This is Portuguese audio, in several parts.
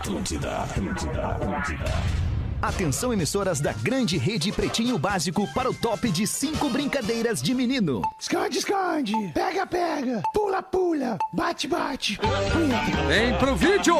Atlântida, Atlântida, Atlântida. Atenção, emissoras da grande rede Pretinho Básico para o top de cinco brincadeiras de menino. Esconde, esconde. Pega, pega. Pula, pula. Bate, bate. Vem pro vídeo!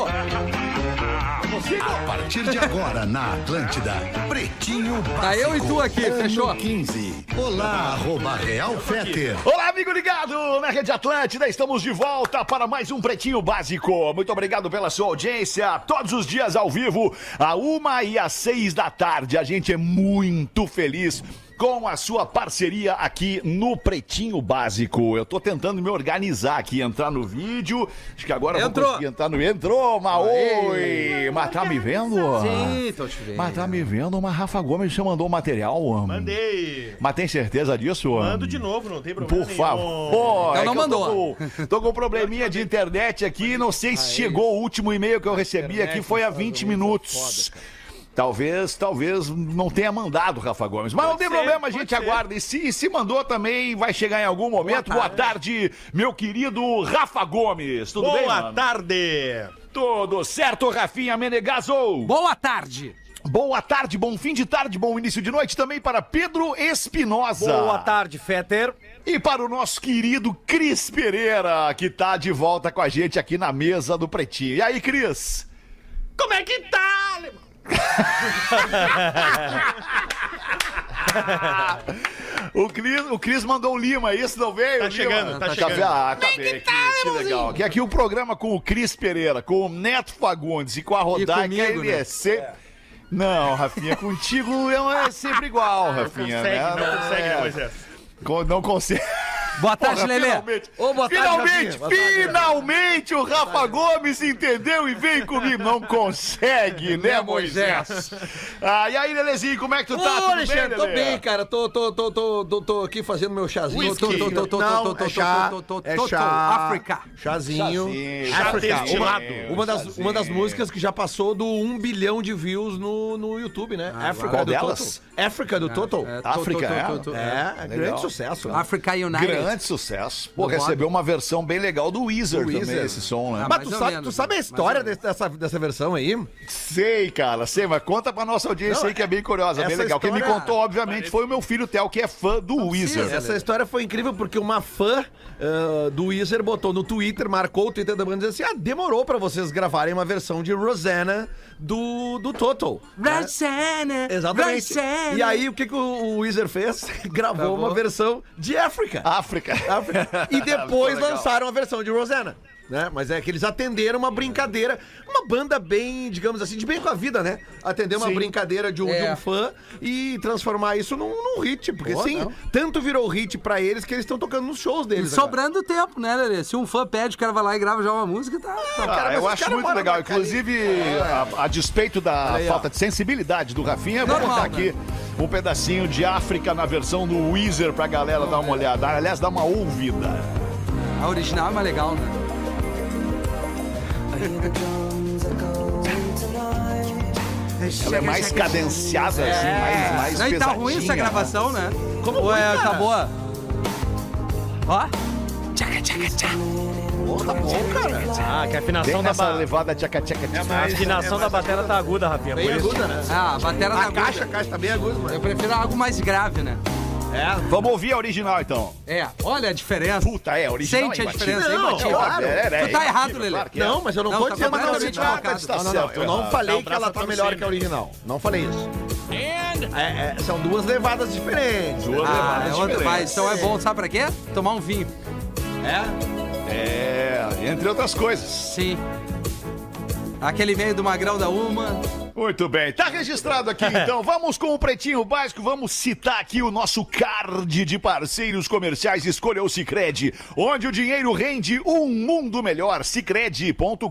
A partir de agora na Atlântida, Pretinho Básico. Tá eu e tu aqui, fechou? 15. Olá, arroba Real Feter. Amigo ligado na Rede Atlântida. Estamos de volta para mais um Pretinho Básico. Muito obrigado pela sua audiência. Todos os dias ao vivo, a uma e às seis da tarde. A gente é muito feliz com a sua parceria aqui no Pretinho Básico. Eu tô tentando me organizar aqui, entrar no vídeo. Acho que agora Entrou. vou conseguir entrar no... Entrou, mas oi! Mas tá me vendo? Sim, tô te vendo. Mas tá me vendo? Mas Rafa Gomes já mandou o material? Mandei. Mas tem certeza disso? Mando de novo, não tem problema Por favor. Então não que eu mandou. Tô com, tô com um probleminha de internet aqui. Não sei se chegou o último e-mail que eu recebi aqui. Foi há 20 minutos. Talvez, talvez não tenha mandado, Rafa Gomes. Mas não tem ser, problema, a pode gente ser. aguarda. E se, se mandou também, vai chegar em algum momento. Boa tarde, meu querido Rafa Gomes. Tudo bem, Boa tarde. Tudo certo, Rafinha Menegaso? Boa tarde! Boa tarde, bom fim de tarde, bom início de noite também para Pedro Espinosa. Boa tarde, Fetter. E para o nosso querido Cris Pereira, que tá de volta com a gente aqui na mesa do Pretinho. E aí, Cris? Como é que tá, alemão? O Cris, o Cris mandou um Lima, isso não veio? Tá chegando, tá Tá chegando. Ah, tá bem, que, que legal. Que aqui o programa com o Cris Pereira, com o Neto Fagundes e com a Rodaica, comigo, ele né? é sempre... Não, Rafinha, contigo é sempre igual, Rafinha. Consegue, né? não consegue, É, Não consegue. Boa tarde, Porra, Lelê! Finalmente, Ô, boa tarde, finalmente, tarde. finalmente o Rafa Gomes entendeu e veio comigo. Não consegue, né, Né, Moisés? Ah, e aí, Lelezinho, como é que tu tá? Ô, Tudo Alexandre, bem, tô bem, cara. Tô, tô, tô, tô, tô, tô aqui fazendo meu chazinho. Tô, tô, tô, tô, Não, tô, tô, é tô, chá, tô, tô, é tô, chá. África. Chazinho. Chazinho. África. Chá Uma, destilado. uma das, Chazinho. uma das músicas que já passou do 1 bilhão de views no, no YouTube, né? África Qual do delas? Total. África do Total. é, África, é? É, é grande sucesso. Africa United. Grande sucesso. Pô, recebeu uma versão bem legal do Weezer Do também, esse som, né? Ah, Mas tu sabe, menos, tu sabe a né? história desse- dessa, dessa versão aí? Sei, cara, sei, mas conta pra nossa audiência Não, aí que é bem curiosa, bem legal. Quem me história- contou, obviamente, foi o meu filho Theo, que é fã do Weezer. Essa história foi incrível porque uma fã ah, do Weezer botou no Twitter, marcou o Twitter da banda e disse assim: Ah, demorou pra vocês gravarem uma versão de Rosanna do, do Total. né? Rosanna! Exatamente. Rosanna. E aí, o que, que o, o Weezer fez? Gravou, uma versão de África. África. África. E depois lançaram a versão de Rosanna. Né? Mas é que eles atenderam uma brincadeira, uma banda bem, digamos assim, de bem com a vida, né? Atender uma Sim. brincadeira de um, de É. um fã e transformar isso num, num hit. Porque Pô, sim, não. tanto virou hit pra eles que eles estão tocando nos shows E deles. agora. sobrando tempo, né, Lelê? Se um fã pede, o cara vai lá e grava já uma música, tá. tá. Ah, cara, eu acho muito legal. Inclusive, a, a despeito da aí, ó. falta de sensibilidade do Rafinha, eu vou botar aqui um pedacinho de África na versão do Weezer pra galera dar uma olhada. Aliás, dar uma ouvida. A original é mais legal, né? Ela é mais cadenciada, assim, mais, mais Não, e tá pesadinha, ruim essa né? gravação, né? Como Ou é, cara? acabou? Ó. Pô, tá bom, cara. Ah, que a afinação da, nessa ba... levada tchaca tchaca tchaca. a afinação da bateria tá aguda, Rafinha. Bem aguda, né? Ah, a bateria tá A aguda. caixa, a caixa tá bem aguda, Eu mano. prefiro algo mais grave, né? Vamos ouvir a original, então. É, olha a diferença. Puta, é, a original Sente é a diferença, é Não, imbatível. claro. É, é, é, Tu tá errado, Lelê. claro que é. Não, mas eu não, Não, tô tá dizendo que a original. Tá Não, não, não. certo, Eu não falei que ela tá melhor que a original. Não falei isso. É, é, são duas levadas diferentes. Duas Ah, levadas é outra, diferentes. mas então é bom, sabe pra quê? Tomar um vinho. É? É, entre outras coisas. Sim. Aquele meio do magrão da Uma. Muito bem, tá registrado aqui então. Vamos com o Pretinho Básico, vamos citar aqui o nosso card de parceiros comerciais. Escolha o Cicred, onde o dinheiro rende um mundo melhor. Cicred.com.br,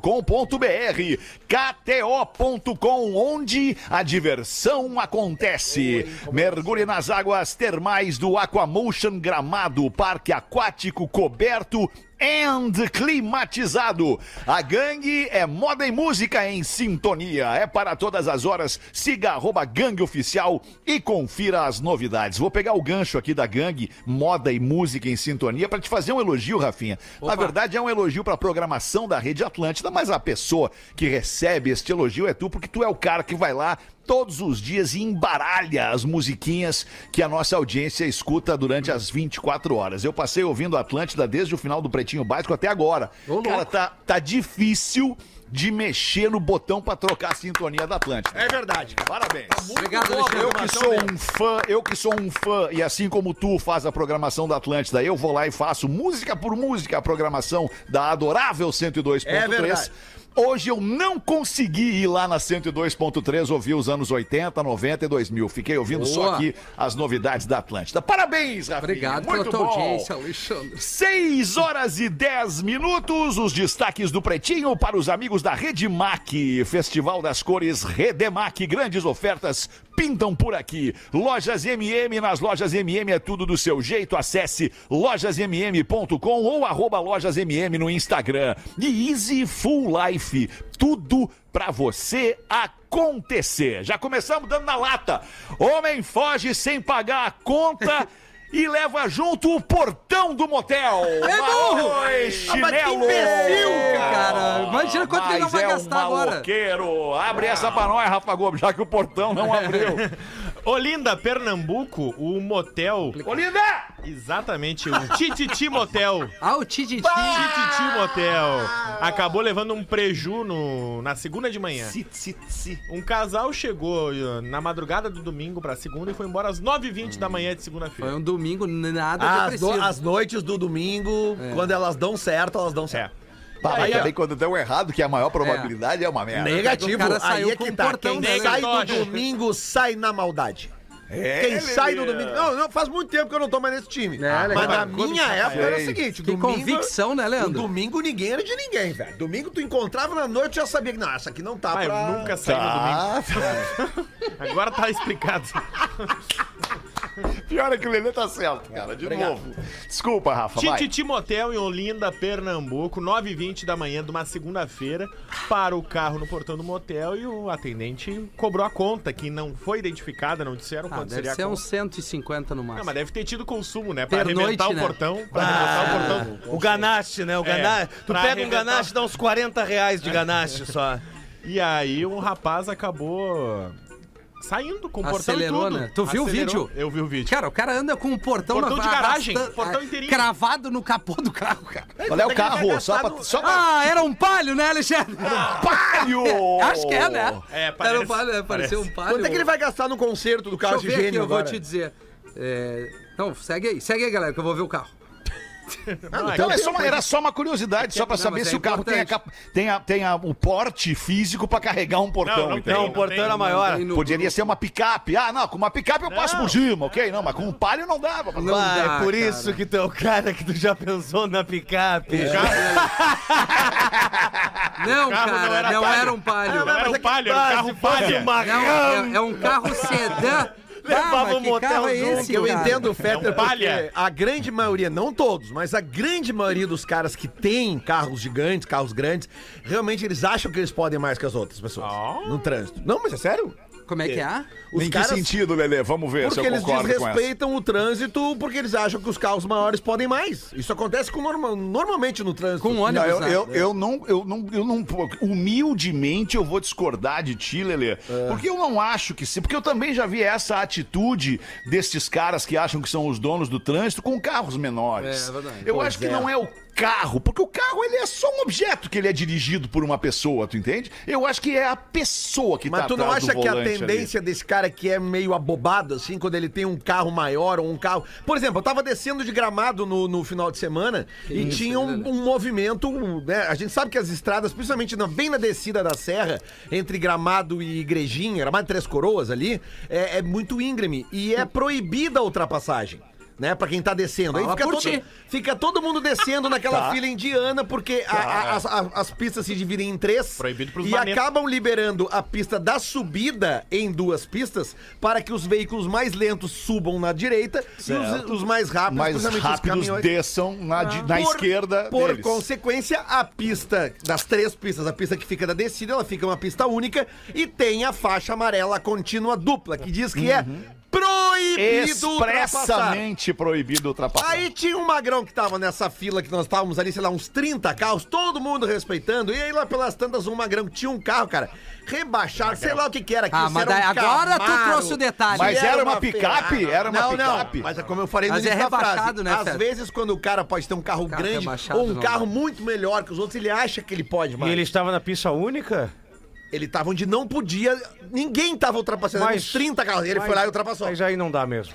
KTO.com, onde a diversão acontece. Mergulhe nas águas termais do Aquamotion Gramado, parque aquático coberto and climatizado. A gangue é moda e música em sintonia. É para todas as horas. Siga arroba gangue oficial e confira as novidades. Vou pegar o gancho aqui da gangue, moda e música em sintonia, para te fazer um elogio, Rafinha. Na verdade, é um elogio para a programação da Rede Atlântida, mas a pessoa que recebe este elogio é tu, porque tu é o cara que vai lá todos os dias e embaralha as musiquinhas que a nossa audiência escuta durante as 24 horas. Eu passei ouvindo Atlântida desde o final do Pretinho Básico até agora. Cara, tá, tá difícil de mexer no botão pra trocar a sintonia da Atlântida. É verdade. cara. Parabéns. Obrigado, boa, Alexandre. Eu que sou um fã, eu que sou um fã, e assim como tu faz a programação da Atlântida, eu vou lá e faço música por música a programação da adorável 102.3. É verdade. Hoje eu não consegui ir lá na 102.3 ouvir os anos 80, 90 e 2000. Fiquei ouvindo só Boa. aqui as novidades da Atlântida. Parabéns, Rafinha. Obrigado Muito pela tua bom. audiência, Alexandre. 6 horas e 10 minutos, os destaques do Pretinho para os amigos da Redemac, Festival das Cores Redemac, grandes ofertas pintam por aqui. Lojas MM, nas lojas MM é tudo do seu jeito, acesse lojasmm.com ou arroba lojasmm no Instagram. E Easy Full Life, tudo pra você acontecer. Já começamos dando na lata. Homem foge sem pagar a conta e leva junto o portão do motel. burro! Oi, chinelo! Ê, cara, imagina quanto que ele não Mas vai é gastar um agora. Abre essa pra nós, Rafa Gomes, já que o portão não abriu. Olinda, Pernambuco, o motel. Olinda! Exatamente, o Tititi Motel. Ah, o Tititi. Tititi Motel. Acabou levando um preju no, na segunda de manhã. Si, si, si. Um casal chegou uh, na madrugada do domingo pra segunda e foi embora às 9h20 da manhã de segunda-feira. Foi um domingo nada As, depressivo. no- as noites do domingo, quando elas dão certo, elas dão É. Pá, Aí, mas ó. também quando deu errado, que a maior probabilidade é, uma merda. Negativo, O cara aí saiu é que tá. Quem dele. sai do domingo sai na maldade. É, Quem sai no domingo. Não, não, faz muito tempo que eu não tô mais nesse time. É. Mas na minha época era o Gente, seguinte: Que domingo. convicção, né, Leandro? domingo ninguém era de ninguém, velho. Domingo tu encontrava na noite e já sabia que não, essa aqui não tá Ah, eu pra... nunca saí no domingo. Tá. Agora tá explicado. Pior é que o Lelê tá certo, cara, de novo. Desculpa, Rafa, vai. Tititi Motel em Olinda, Pernambuco, 9h20 da manhã de uma segunda-feira. Para o carro no portão do motel e o atendente cobrou a conta, que não foi identificada, não disseram Ah, quanto deve seria ser a conta. uns 150 no Não, máximo. mas deve ter tido consumo, né? Pra Pernoite, arrebentar né? o portão. Pra arrebentar o portão. O ganache, né? O ganache. tu pra pega um arrebentar. ganache e dá uns 40 reais de ganache só. E aí um rapaz acabou saindo com o portão Acelerou, e tudo. né? Tu viu o vídeo? Eu vi o vídeo. Cara, o cara anda com um portão, Portão na- de garagem, arrasta- portão ah, inteirinho. Cravado no capô do carro, cara. Qual é o carro? Só pra... Só pra... Ah, era um palio, né, Alexandre? Palio! Acho que é, né? É, Era parece. um palio, né? Pareceu um palio. Quanto é que ele vai gastar no conserto do carro Deixa eu ver aqui, eu vou te dizer. É, Não, segue aí, segue aí, galera, que eu vou ver o carro. Não, é Então é só uma- era só uma curiosidade, só pra Não, saber mas é se o carro tem, a tem, a- tem a- o porte físico pra carregar um portão, Não, não? Não, o portão era maior. Poderia ser uma picape. Ah, não, com uma picape eu passo por cima, ok? Não, mas com um palio não passar. Não dá, é por cara. isso que tu é o cara que tu já pensou na picape. Não, carro não cara, era não palio. era um palio. Não era um palio, era um carro se palha. Não, é, é um carro sedã. Levava Ah, que motel é esse, Eu cara? entendo o Fetter É um palha. porque a grande maioria, não todos, mas a grande maioria dos caras que têm carros gigantes, carros grandes, realmente eles acham que eles podem mais que as outras pessoas Ah. no trânsito. Não, mas é sério. Como é que é? Os em caras que sentido, Lelê? Vamos ver se porque eu eles concordo com essa. desrespeitam o trânsito porque eles acham que os carros maiores podem mais. Isso acontece com norma- normalmente no trânsito. Com ônibus, Não, eu, né? eu, eu não, eu não, eu não, humildemente eu vou discordar de ti, Lelê, É. porque eu não acho que sim, porque eu também já vi essa atitude destes caras que acham que são os donos do trânsito com carros menores. É, é verdade. Eu Pois acho que é. não é o carro, porque o carro ele é só um objeto que ele é dirigido por uma pessoa, tu entende? Eu acho que é a pessoa que Mas tá tu não acha que a volante ali. tendência desse cara que é meio abobado, assim, quando ele tem um carro maior ou um carro. Por exemplo, eu tava descendo de gramado no, no final de semana e isso, tinha um, né? um movimento, né? A gente sabe que as estradas, principalmente na- bem na descida da serra, entre gramado e igrejinha, gramado de Três Coroas ali, é, é muito íngreme e é proibida a ultrapassagem. Né, pra quem tá descendo. Aí Fala fica por todo, ti. fica todo mundo descendo naquela fila indiana, porque a- a- as, a- as pistas se dividem em três. Proibido pros E manetos. acabam liberando a pista da subida em duas pistas para que os veículos mais lentos subam na direita e Certo. os, os mais rápidos, Mais principalmente rápidos desçam na, di- na por- esquerda Por deles. consequência, a pista, das três pistas, a pista que fica da descida, ela fica uma pista única e tem a faixa amarela contínua dupla, que diz que é proibido ultrapassar. Expressamente proibido ultrapassar. Aí tinha um magrão que tava nessa fila que nós estávamos ali, sei lá, uns 30 carros, todo mundo respeitando. E aí lá pelas tantas, um magrão que tinha um carro, cara, rebaixado, sei lá o que que era. Ah, isso mas era um agora tu trouxe o detalhe. Mas que era uma picape? Ferrari. Era uma não, picape? Não, mas é como eu falei no Mas é início da frase. rebaixado, né, Às vezes, quando o cara pode ter um carro Carro grande ou um carro muito melhor que os outros, ele acha que ele pode E mais. ele estava na pista única? Ele tava onde não podia, ninguém tava ultrapassando, Mas- uns 30 carros. Ele foi lá e ultrapassou. Mas aí não dá mesmo.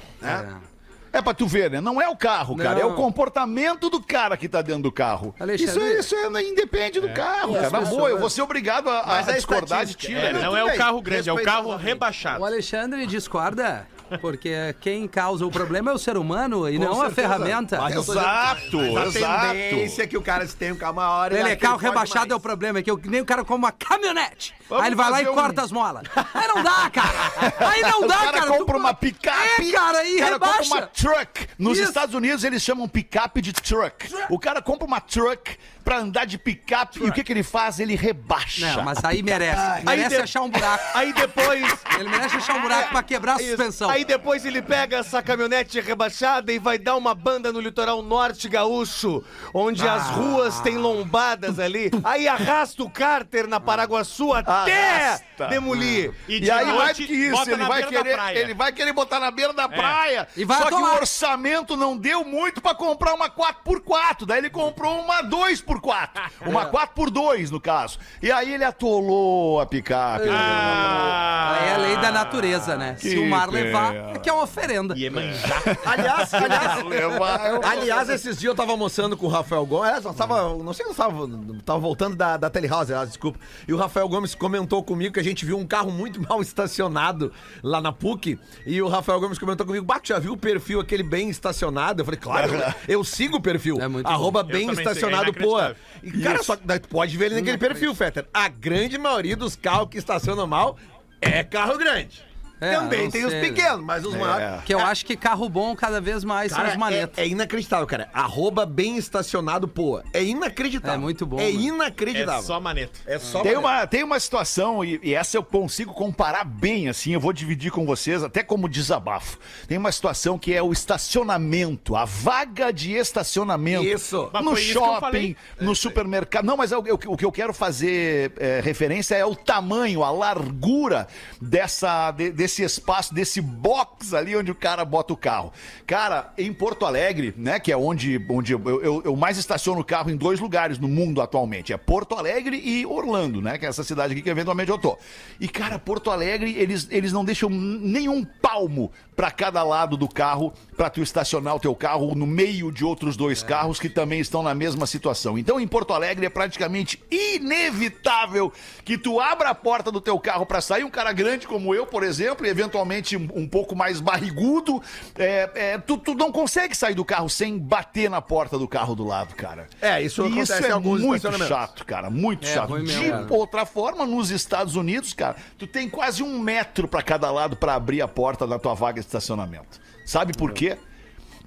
É pra tu ver, né? Não é o carro, cara. É o Não. comportamento do cara que tá dentro do carro. Alexandre- Isso, é- isso é, independe do carro. cara. Na boa, eu vou ser obrigado a, a Mas a discordar de ti, É, né? não tudo é o carro grande, é o carro rebaixado. O Alexandre discorda, porque quem causa o problema é o ser humano e Com não a certeza. ferramenta. Mas Exato, Mas a exato. tendência é que o cara se tem um carro maior... Ele é que carro rebaixado mais. é o problema, é que eu- nem o cara como uma caminhonete. Vamos aí ele vai lá e um- corta as molas. Aí não dá, cara. Aí não O dá, cara, cara. compra Tu- uma picape. É, cara, e o cara compra rebaixa. uma truck. Nos Isso. Estados Unidos eles chamam picape de truck. O cara compra uma truck pra andar de picape e o que, que ele faz? Ele rebaixa. Não, mas aí merece. Aí Merece de- achar um buraco. Aí depois. Ele merece achar um buraco pra quebrar a Isso. suspensão. Aí depois ele pega essa caminhonete rebaixada e vai dar uma banda no litoral norte gaúcho, onde as Ah. ruas têm lombadas ali. Aí arrasta o cárter na Paraguaçu até Arrasta. demolir. E, E aí mais do que isso, ele vai, querer, ele vai querer botar na beira da praia. E vai Só que o orçamento não deu muito pra comprar uma 4x4. Daí ele comprou uma 2x4. Uma 4x2, no caso. E aí ele atolou a picape. Ah, Aí é a lei da natureza, né? Se o mar levar, é que é uma oferenda. Iemanjá. Aliás, aliás, Levar- aliás, esses dias eu tava almoçando com o Rafael Gomes. É, nós tava, não sei se eu tava, tava voltando da, da Telehouse, aliás, desculpa. E o Rafael Gomes comentou comigo que a gente viu um carro muito mal estacionado lá na PUC. E o Rafael Gomes comentou comigo: Bato, já viu o perfil aquele bem estacionado? Eu falei, claro, eu, eu sigo o perfil. É muito arroba bem Eu estacionado, é pô. Inacreditável. E, cara, só que pode ver ele naquele perfil, Fetter. A grande maioria dos carros que estacionam mal é carro grande. É, Também tem os sei, pequenos, mas os maiores. Que eu acho que carro bom cada vez mais são Cara, os manetos. é, é inacreditável, cara. Arroba bem estacionado, pô. É inacreditável. É muito bom, É né? inacreditável. É só maneta. É só Tem maneiro. uma, tem uma situação, e, e essa eu consigo comparar bem, assim, eu vou dividir com vocês, até como desabafo. Tem uma situação que é o estacionamento, a vaga de estacionamento. Isso. No isso shopping, falei. no supermercado. Não, mas é o, o que eu quero fazer é, referência é o tamanho, a largura dessa, de- desse espaço, desse box ali onde o cara bota o carro. Cara, em Porto Alegre, né, que é onde, onde eu, eu- eu mais estaciono o carro em dois lugares no mundo atualmente. É Porto Alegre e Orlando, né, que é essa cidade aqui que eventualmente eu tô. E, cara, Porto Alegre, eles, eles não deixam nenhum palmo pra cada lado do carro pra tu estacionar o teu carro no meio de outros dois carros que também estão na mesma situação. Então, em Porto Alegre é praticamente inevitável que tu abra a porta do teu carro pra sair um cara grande como eu, por exemplo, e eventualmente um, pouco mais barrigudo, é, é, tu, tu não consegue sair do carro sem bater na porta do carro do lado, cara. É, isso isso é muito chato, cara, muito É, chato. De cara. outra forma, nos Estados Unidos, cara, tu tem quase um metro pra cada lado pra abrir a porta da tua vaga estacionamento. Sabe por quê?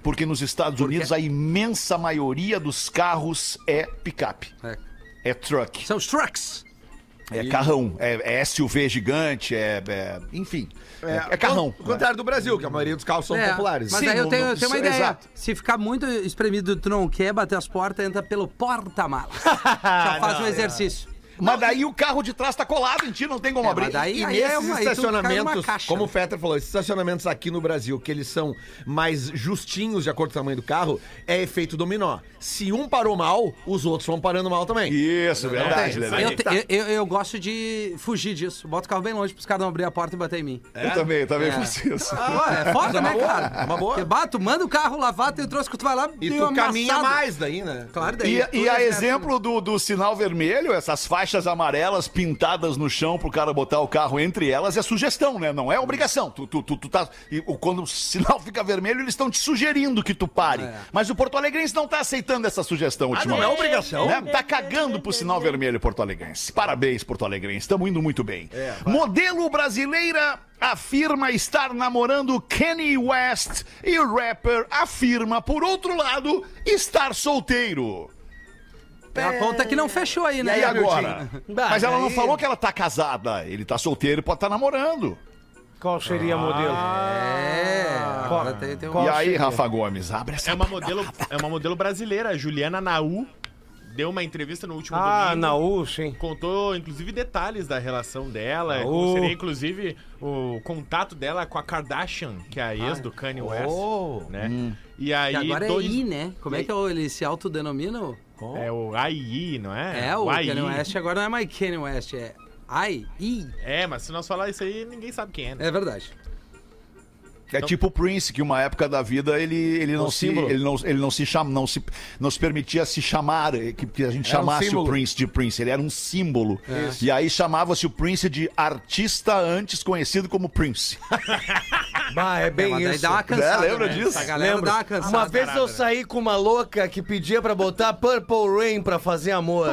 Porque nos Estados Unidos a imensa maioria dos carros é picape, É. é truck, São os trucks. é carrão, é, é SUV gigante, é, é- enfim, é, é carrão. Ao contrário do Brasil, que a maioria dos carros são É, populares. Mas Sim, aí eu tenho, no- eu tenho uma ideia. exato. Se ficar muito espremido, tu não quer bater as portas, entra pelo porta-malas. Já faz um exercício. Mas daí o carro de trás tá colado em ti, não tem como É, abrir. mas daí- E aí é nesses uma- numa estacionamentos, caixa. como o Fetter falou, esses estacionamentos aqui no Brasil, que eles são mais justinhos de acordo com o tamanho do carro, é efeito dominó. Se um parou mal, os outros vão parando mal também. Isso, verdade, tem. Lelê. Eu, tá. eu, eu- eu gosto de fugir disso. Bota o carro bem longe pros caras não abrir a porta e bater em mim. Eu também, eu também É. faço isso. Pô, é foda, né, cara? é uma boa. Porque, tu manda o carro lavar, tem troço que tu vai lá E tu caminha mais daí, né? Claro, daí. E, e a exerce, exemplo do, do sinal vermelho, essas faixas faixas amarelas pintadas no chão pro cara botar o carro entre elas é sugestão, né? Não é obrigação. Tu, tu, tu, tu tá, e quando o sinal fica vermelho, eles estão te sugerindo que tu pare. Mas o Porto Alegrense não tá aceitando essa sugestão ultimamente. não é obrigação? Né? Tá cagando pro sinal vermelho, Porto Alegrense. Parabéns, Porto Alegrense. Estamos indo muito bem. Modelo brasileira afirma estar namorando Kanye West e o rapper afirma, por outro lado, estar solteiro. É a conta que não fechou aí, né? E agora? Bah, Mas ela não falou que ela tá casada. Ele tá solteiro e pode estar namorando. Qual seria o modelo? É, agora tem, tem um... e aí, Rafa Gomes, abre essa É uma modelo, é uma modelo brasileira, a Juliana Naú. Deu uma entrevista no último Ah, domingo. na U, sim. Contou, inclusive, detalhes da relação dela. Naú. Como seria, inclusive, o contato dela com a Kardashian, que é a ex do Kanye West. Oh. Né? E aí, Que agora dois... é I, né? Como é que ele se autodenomina? O- É o AI, não é? É, o AI. Kanye West agora não é mais Kanye West, é I, I. É, mas se nós falar isso aí, ninguém sabe quem é. né? É verdade. É tipo o Prince, que uma época da vida ele, ele, não, se, símbolo. ele, não, ele não se chama, não se, não se permitia se chamar, eh, que, que a gente Era um chamasse o. Prince de Prince, ele era um símbolo. E aí chamava-se o Prince de artista antes conhecido como Prince. Bah, é É, bem daí isso. dá uma cansada. É, lembra né? disso? A galera Lembro. dá uma cansada. Uma vez eu saí com uma louca que pedia pra botar Purple Rain pra fazer amor.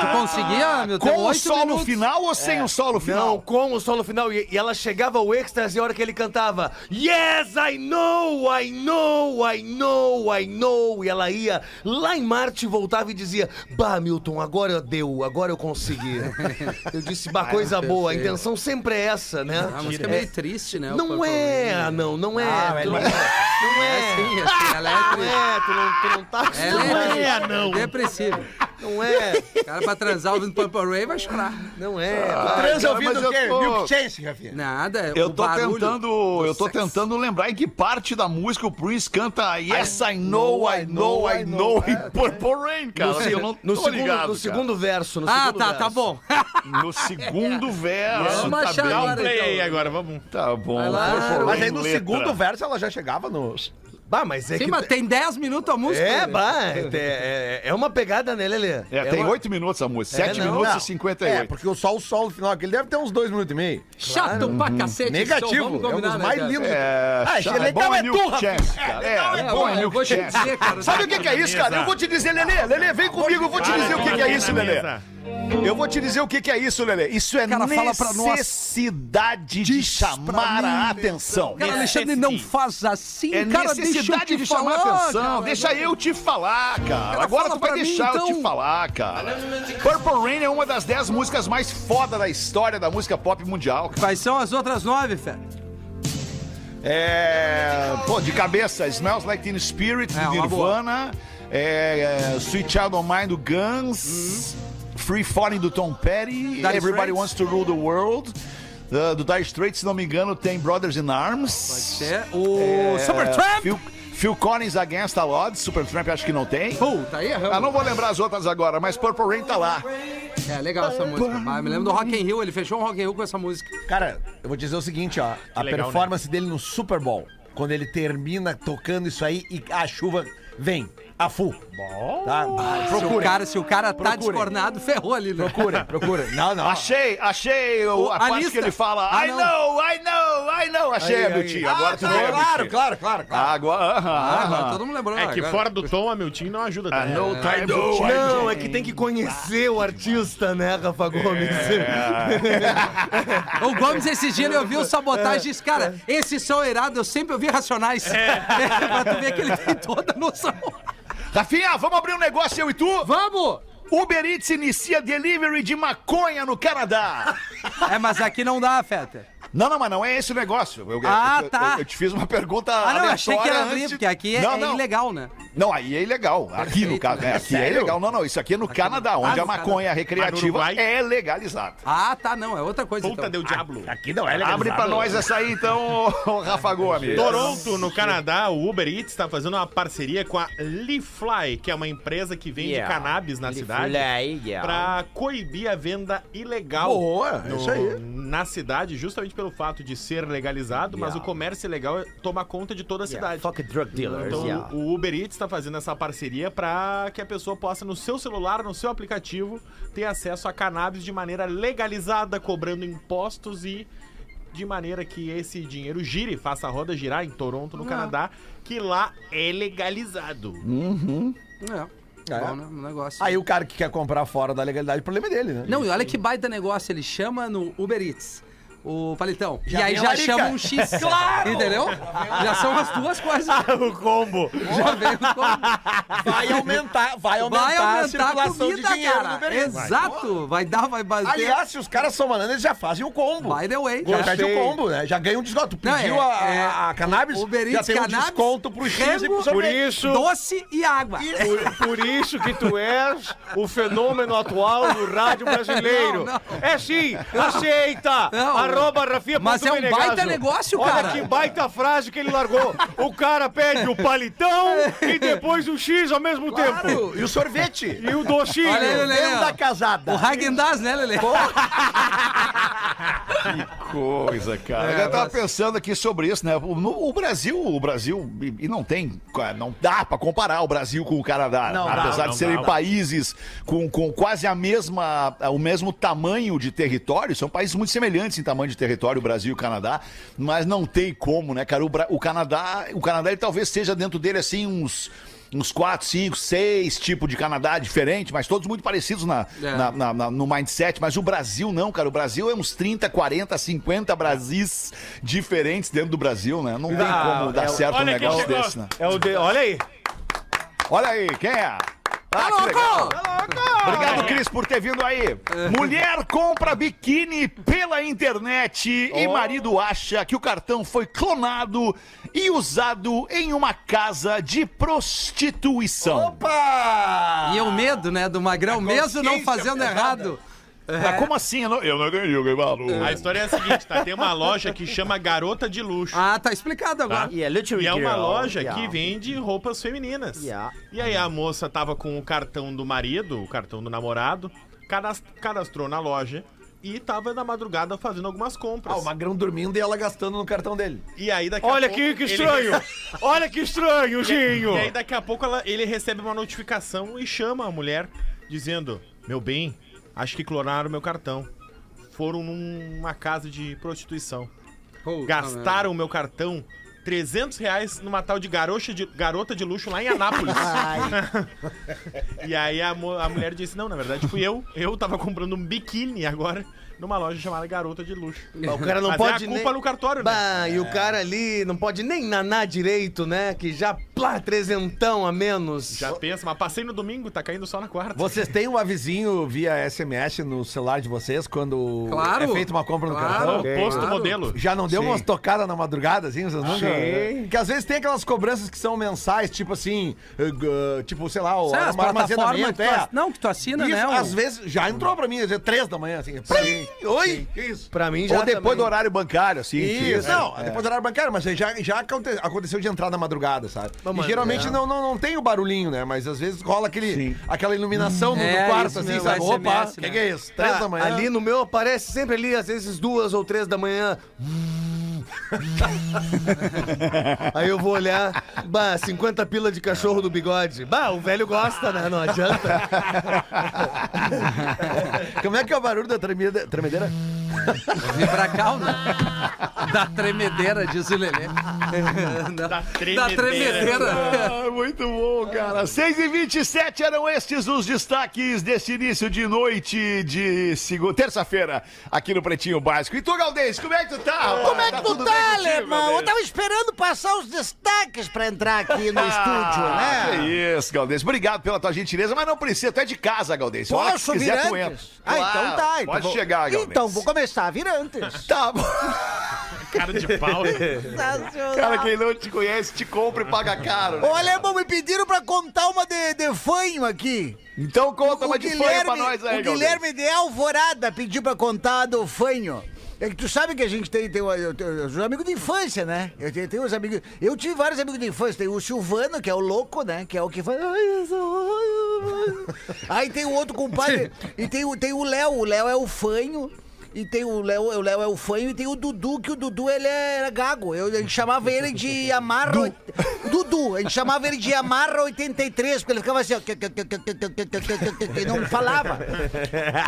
Tu conseguia, meu? Com o solo minutos. final ou sem o solo Não, final? com o solo final. E, e ela chegava ao êxtase a hora que ele cantava Yes, I know, I know, I know, I know. E ela ia lá em Marte, voltava e dizia Bah, Milton, agora deu, agora eu consegui. eu disse, bah, coisa boa. A intenção sempre é essa, né? A música é meio triste, né? Não é, ah, não, não é. Ah, tu, mas não, não É é. sim, é sim. Ela é Não triste. é, tu não, tu não tá Ela não é, é, triste. não. Depressiva. Não é, O cara pra transar ouvindo Purple Rain vai chorar. não é. Transa cara, ouvindo o eu quê? tô- Milk Chance, Rafinha. Nada. Eu o tô barulho tentando, do eu tô sexo. tentando lembrar em que parte da música o Prince canta Yes, I know, I know, I know, em Purple Rain, cara. No, eu não no tô segundo, ligado, no cara. segundo verso. No Ah, segundo tá, verso. tá bom. No segundo verso. Vamos tá achar bem. Dá um agora, play aí então. agora, vamos. Tá bom. Mas aí no segundo verso ela já chegava nos. Bah, mas é Sim, que... mas tem 10 minutos a música. É, né? bah, é, é, é uma pegada, né, Lelê? É, tem uma- oito minutos a música. É, Sete não, minutos Não. e 58. É, porque o só o solo final aqui ele deve ter uns dois minutos e meio. Chato pra cacete. Negativo. então, vamos é um combinar, dos né, mais cara? lindos. É, Ah, chato. legal bom é tu, cara. É, É, bom é cara. Sabe o que, é isso, cara? Eu vou te dizer, Lelê. Lelê, vem comigo, eu vou te dizer o que, que é isso, Lelê. Eu vou te dizer o que, que é isso, Lelê. Isso é Cara, necessidade de chamar a atenção. Cara, Alexandre, não faz assim, É cara. Necessidade de chamar falar, atenção. cara. Deixa eu te falar, cara. Cara, Agora tu vai pra mim, deixar eu te então. falar, cara. Purple Rain é uma das dez músicas mais foda da história da música pop mundial, cara. Quais são as outras nove, Fé? É. Pô, de cabeça, Smells Like Teen Spirit, É, boa. Nirvana. É, é, Sweet Child of Mine, do Guns. Free Falling, do Tom Petty. Dire Everybody. Wants to Rule the World. Uh, do Dire Straits, se não me engano, tem Brothers in Arms. É o É, Supertramp. Phil, Phil Collins Against the Odds. Supertramp acho que não tem. Puta, aí erramos. Ah, não vou lembrar as outras agora, mas Purple Rain tá lá. É legal essa música. Ah, me lembro do Rock in Rio, ele fechou um Rock in Rio com essa música. Cara, eu vou dizer o seguinte, ó. a legal, performance dele no Super Bowl, quando ele termina tocando isso aí e a chuva vem a. Tá? Se o Procurem, cara, se o cara tá Procurem. descornado, ferrou ali, né? procurem, procurem. Não, não. Achei, achei o- O- a, a parte lista. que ele fala Ah, I não. know, I know, I know. Achei, Aí, aí. Miltinho. Agora tu Ah, vê, claro, Miltinho. claro, claro, claro. Agora, Ah, aham. agora todo mundo lembrou. É que agora. fora do tom, a Miltinho não ajuda. Tá? I know, É. time to change. Não, é que tem que conhecer o artista, né, Rafa Gomes? O Gomes esses dias ele ouviu sabotagem e disse, cara, esse som é irado, eu sempre ouvi Racionais. pra tu ver que ele tem toda a noção. Rafinha, vamos abrir um negócio eu e tu? Vamos! Uber Eats inicia delivery de maconha no Canadá. É, mas aqui não dá, Feta. Não, não, mas não é esse o negócio. Eu, Ah, eu- tá. Eu, eu te fiz uma pergunta Ah, não, eu achei que era antes- porque aqui é, não, é não. ilegal, né? Não, aí é ilegal. Aqui no caso. né? É, aqui é Sério? ilegal. Não, não, isso aqui é no Canadá, onde Ah, a maconha Ah, recreativa é legalizada. Ah, tá, não, é outra coisa Puta então. deu diablo. Aqui não é legal. Abre pra nós essa aí, então, Rafa Gomes. Toronto, no Canadá, o Uber Eats está fazendo uma parceria com a Leafly, que é uma empresa que vende Yeah. cannabis na cidade, yeah. para coibir a venda ilegal Boa, no- isso aí. na cidade, justamente pelo fato de ser legalizado, mas o comércio ilegal toma conta de toda a cidade. Fuck drug dealers, Então, yeah. o Uber Eats está fazendo essa parceria para que a pessoa possa, no seu celular, no seu aplicativo, ter acesso a cannabis de maneira legalizada, cobrando impostos e de maneira que esse dinheiro gire, faça a roda girar em Toronto, no Canadá, que lá é legalizado. É. É. Bom, né? Um negócio. Aí o cara que quer comprar fora da legalidade, o problema é dele, né? Não, e olha que baita negócio. Ele chama no Uber Eats. O palitão. Já e aí vem a já larica. chama um X. Claro! Entendeu? Já são as duas coisas. o combo. Já veio como. Vai aumentar, vai aumentar, Vai a aumentar a circulação comida, de dinheiro cara. no. Exato. Vai dar, vai bater. Aliás, se os caras são malandros, eles já fazem o combo. By the way. Já pede o combo, né? Já ganha um desconto. Tu Não, pediu é- a, é- a, a cannabis, o Uber já tem um cannabis, desconto pro X e pro sorvete. isso- Doce e água. Por, por isso que tu és o fenômeno atual do rádio brasileiro. Não, não. É sim, aceita! Não, Arroba Rafinha mas é um baita negócio, Olha cara. que baita frase que ele largou. O cara pede o palitão e depois o X ao mesmo tempo. Claro, E o sorvete. E o docinho. Olha aí, Lelê. Venda casada. O Hagen-Dazs, né, Lelê? Coisa, cara. É, eu tava mas- pensando aqui sobre isso, né? O, no- o Brasil, o Brasil, e, e não tem, não dá pra comparar o Brasil com o Canadá. Não dá, apesar não de serem dá. países com, com quase a mesma, o mesmo tamanho de território, são países muito semelhantes em tamanho de território, o Brasil e o Canadá, mas não tem como, né, cara? O, Bra- o Canadá, o Canadá ele talvez seja dentro dele assim uns uns 4, 5, 6 tipos de Canadá diferentes, mas todos muito parecidos na, É. na- na- na- no mindset. Mas o Brasil não, cara. O Brasil é uns 30, 40, 50 Brasis diferentes dentro do Brasil, né? Não tem Ah, como dar é- certo um negócio desse, né? É o de... Olha aí. Olha aí, quem é? Ah, que legal. Obrigado, Cris, por ter vindo aí. Mulher compra biquíni pela internet e marido acha que o cartão foi clonado e usado em uma casa de prostituição. Opa! E o medo, né, do magrão, mesmo não fazendo errado. Mas como assim? Eu não, eu não entendi o que falou. A história é a seguinte, tá? Tem uma loja que chama Garota de Luxo. Ah, tá explicado agora. E é uma loja que vende roupas femininas. E aí a moça tava com o cartão do marido, o cartão do namorado, cadas- cadastrou na loja e tava na madrugada fazendo algumas compras. Ah, o Magrão dormindo e ela gastando no cartão dele. E aí daqui Olha a pouco... que, que ele estranho! Olha que estranho, Ginho! E aí daqui a pouco ela- ele recebe uma notificação e chama a mulher dizendo: Meu bem, acho que clonaram meu cartão. Foram numa casa de prostituição. Puta Gastaram o meu cartão 300 reais numa tal de, garocha de garota de luxo lá em Anápolis. e aí a, a mulher disse: Não, na verdade fui eu. Eu tava comprando um biquíni agora numa loja chamada Garota de Luxo. O cara não Mas pode é a culpa nem... no cartório, né? Bah, e o cara ali não pode nem nanar direito, né? Que já, plá, trezentão a menos. Já pensa, mas passei no domingo, tá caindo só na quarta. Vocês têm um avisinho via SMS no celular de vocês quando Claro. é feita uma compra no Claro. cartão? É o posto Claro. modelo. Já não deu Sim. umas tocadas na madrugada, assim? Vocês nunca... Sim. Que às vezes tem aquelas cobranças que são mensais, tipo assim, eh, g- tipo, sei lá, o Sabe, as plataformas que armazenamento, tu, é. ass- Não, que tu assina, Isso, né? o- às vezes, já entrou pra mim, às vezes, três da manhã, assim. Pra mim, oi? Que isso? Pra mim já Ou depois também. do horário bancário, assim. Isso, tipo, não, é. depois do horário bancário, mas já, já aconte- aconteceu de entrar na madrugada, sabe? Não, e mas- geralmente é. não, não, não tem o barulhinho, né? Mas às vezes rola aquele, Sim. aquela iluminação no, no É, quarto, assim, mesmo, sabe? o Opa, o que, né? que é isso? Três Tá, da manhã. Ali no meu aparece sempre ali, às vezes duas ou três da manhã. Aí eu vou olhar, bah, 50 pila de cachorro do bigode. Bah, o velho gosta, né? Não adianta. Como é que é o barulho da tremida- tremedeira? Vibracal, né? Da tremedeira, diz o Lelê. Da, da tremedeira. tremedeira. Ah, muito bom, cara. 6 e 27 eram estes os destaques desse início de noite de segunda, terça-feira aqui no Pretinho Básico. E tu, Galdês, como é que tu tá? Como é que tu bem tá, alemão? Eu tava esperando passar os destaques pra entrar aqui no estúdio, Ah, né? Que isso, Galdês. Obrigado pela tua gentileza, mas não precisa. Tu é de casa, Galdês. A hora que Posso vir quiser, tu entra. antes? Ah, então tá. Então Pode vou- chegar, Galdês. Então, vou começar a vir antes. Tá bom. Cara de pau. Cara, quem não te conhece, te compra e paga caro. né? Ô, alemão, me pediram pra contar uma de, de fanho aqui. Então conta uma o de fanho pra nós aí, o Galdês. Guilherme de Alvorada pediu pra contar do fanho. É que tu sabe que a gente tem, tem, eu tenho os amigos de infância, né? Eu tenho, tenho os amigos. Eu tive vários amigos de infância. Tem o Silvano, que é o louco, né? Que é o que faz. "Ai, eu sou- Aí tem o outro compadre. e tem, tem o Léo. O Léo é o fanho. E tem o Léo, o Léo é o fanho, e tem o Dudu, que o Dudu ele era gago. Eu, a gente chamava ele de Amarra. Du. Dudu, a gente chamava ele de Amarra 83, porque ele ficava assim, ó. E não falava.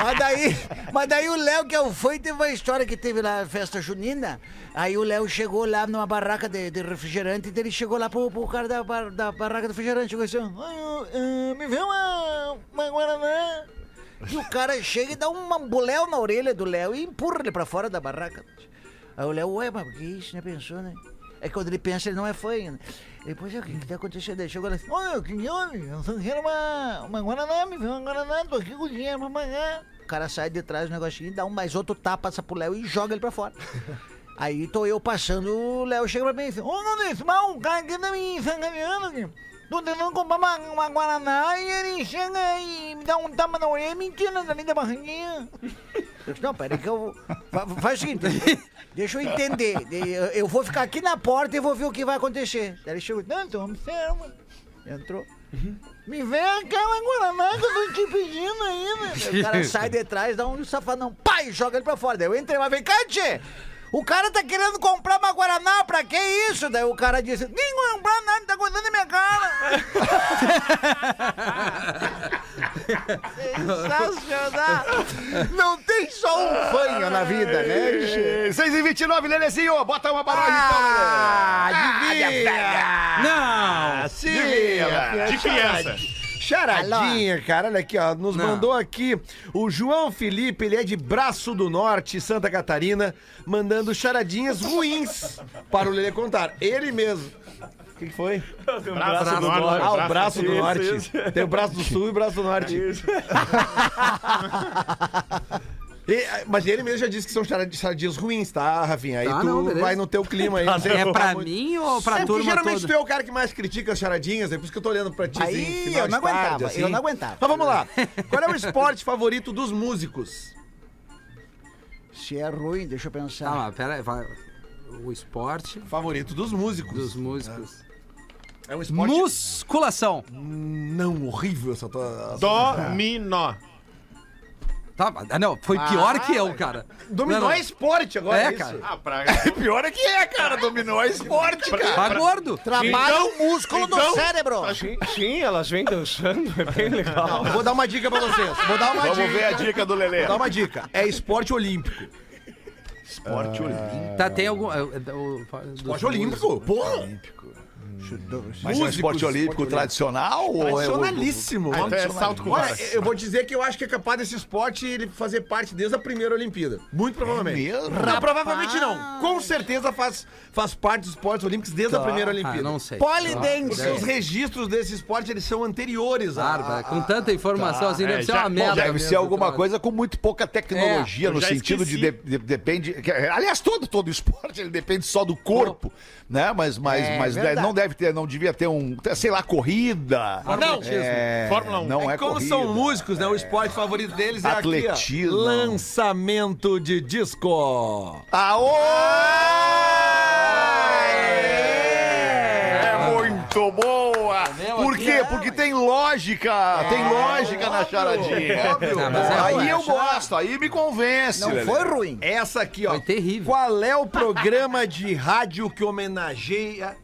Mas daí, mas daí o Léo, que é o fanho, teve uma história que teve lá na festa junina. Aí o Léo chegou lá numa barraca de, de refrigerante, e ele chegou lá pro, pro cara da, bar, da barraca do refrigerante, chegou assim, me vê uma, uma Guaraná. E o cara chega e dá um mambuléu na orelha do Léo e empurra ele pra fora da barraca. Aí o Léo, ué, mas que isso, né? Pensou, né? É que quando ele pensa, ele não é fanho, né? Depois, o que que tá acontecendo? Ele chegou lá assim, olha, que houve? Eu só quero uma, uma Guaraná, me vê uma Guaraná, tô aqui com dinheiro pra pagar. O cara sai de trás do negocinho, dá um mais outro tapa, passa pro Léo e joga ele pra fora. Aí tô eu passando, o Léo chega pra mim e diz, ô, Nunes, mas o cara aqui tá me sacaneando. Tô tentando comprar uma, uma Guaraná e ele chega e me dá um tapa na orelha me tira dali da. Eu disse, não, peraí que eu... fa- Faz o seguinte, deixa eu entender. Eu, eu vou ficar aqui na porta e vou ver o que vai acontecer. Daí ele chegou, não, então observa. Entrou. Me vê aquela Guaraná que eu tô te pedindo aí, né? O cara sai de trás, dá um safadão, pai, joga ele pra fora. Daí eu entrei, mas vem cá, tchê. O cara tá querendo comprar uma Guaraná, pra que isso? Daí o cara disse, nem comprar nada, tá contando minha cara. Sensacional. Não tem só um fanho na vida, né, tchê? 6 e 29 Lelezinho, bota uma barulho Ah, então, Não! Sim! De criança. Charadinha, cara, olha aqui, ó. Nos Não. mandou aqui o João Felipe, ele é de Braço do Norte, Santa Catarina, mandando charadinhas ruins para o Lelê contar. Ele mesmo. O que, que foi? Braço do norte. Ah, o braço do Isso, norte. isso. Tem o braço do sul e o braço do norte. E, mas ele mesmo já disse que são charadinhas ruins, tá, Rafinha? Aí Tá, tu não, beleza. vai no teu clima aí. É pra muito- mim ou pra É porque turma geralmente toda? tu é o cara que mais critica as charadinhas, é por isso que eu tô olhando pra ti. assim, Aí final eu não de tarde, aguentava, assim. eu não aguentava. Mas vamos lá. Qual é o esporte favorito dos músicos? Se é ruim, deixa eu pensar. mas pera aí, vai. O esporte Favorito dos músicos. dos músicos. É um esporte... Musculação. Não, horrível essa tua... Dominó. Tá, ah, não, foi pior que eu, cara. Dominó Não, não. é esporte agora, É, é, isso? cara. Ah, pra... Pior é que é, cara. Dominou é esporte, cara. Tá gordo. Trabalha o músculo do então- cérebro. Sim, sim, elas vêm dançando, é bem legal. Vou dar uma dica pra vocês. Vou dar uma Vamos dica. ver a dica do Lelê. Vou dar uma dica. É esporte olímpico. Esporte olímpico. Tá, tem algum. é, é, Esporte olímpico? Porra! Mas é um esporte olímpico esporte tradicional ou é o... Tradicionalíssimo. Ah, então é salto com Olha, eu vou dizer que eu acho que é capaz desse esporte ele fazer parte desde a primeira Olimpíada. Muito provavelmente. mesmo? Não, provavelmente não. Com certeza faz, faz parte dos esportes olímpicos desde a primeira Olimpíada. Ah, não sei. Polidense. Porque os registros desse esporte eles são anteriores a, Bárbara, com tanta informação assim, deve é, ser já- uma bom, merda. Deve ser alguma coisa com muito pouca tecnologia É, no sentido de, esqueci. de- de- depende. que- aliás, todo todo esporte ele depende só do corpo, né? Mas mas, É mas verdade. não deve ter, não devia ter um, sei lá, corrida. Não. É, Fórmula 1. Não é, Como corrida. são músicos, né? O esporte favorito deles é Atletismo. aqui, ó. Lançamento de disco. Aô! É muito boa! Por quê? Porque tem lógica, tem lógica na charadinha. Mas é aí eu gosto, aí me convence. Não Lelê. foi ruim. Essa aqui, ó. Foi terrível. Qual é o programa de rádio que homenageia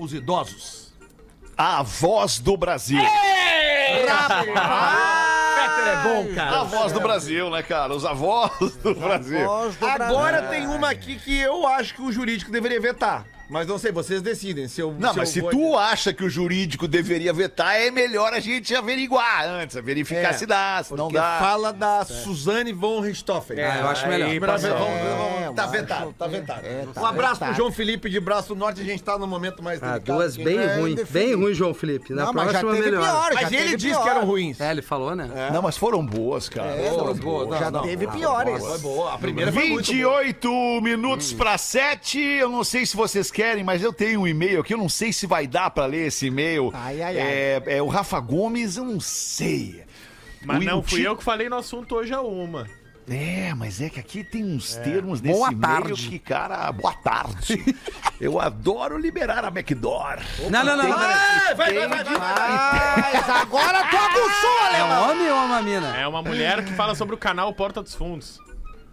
os idosos? A voz do Brasil. É bom, cara. A voz do Brasil, né, cara? Os avós do Brasil. Voz do Agora Brasil. tem uma aqui que eu acho que o jurídico deveria vetar. Mas não sei, vocês decidem. Se eu, Não, se mas eu se vou- tu acha que o jurídico deveria vetar, é melhor a gente averiguar antes, verificar É, se dá, se não Porque dá. fala da Suzane von Richthofen. Ah, eu acho melhor. Primeira vez, vamos- vamos- É, tá vetado, acho tá que- vetado. é, tá um abraço vetado. pro João Felipe de Braço Norte, a gente tá no momento mais Ah, delicado. duas bem é ruim, bem ruim, João Felipe. Na Não, mas já próxima teve melhor. pior. Mas ele disse pior. que eram ruins. É, ele falou, né? Não, mas foram boas, cara. É, Boa, não, boa, não, já não. teve piores. Foi boa. A primeira foi muito boa. 28 minutos para 7. Eu não sei se vocês querem, mas eu tenho um e-mail aqui. Eu não sei se vai dar para ler esse e-mail. Ai, ai, ai. É, é o Rafa Gomes, eu não sei. Mas O- não o fui eu que falei no assunto hoje a uma. É, mas é que aqui tem uns termos nesse Boa e-mail tarde. que, cara, boa tarde. eu adoro liberar a backdoor. Não, não, não. não. Vai, vai, vai, vai, vai. Mas agora tu aguçou, É alemão. um homem ou uma mina? É uma mulher que fala sobre o canal Porta dos Fundos.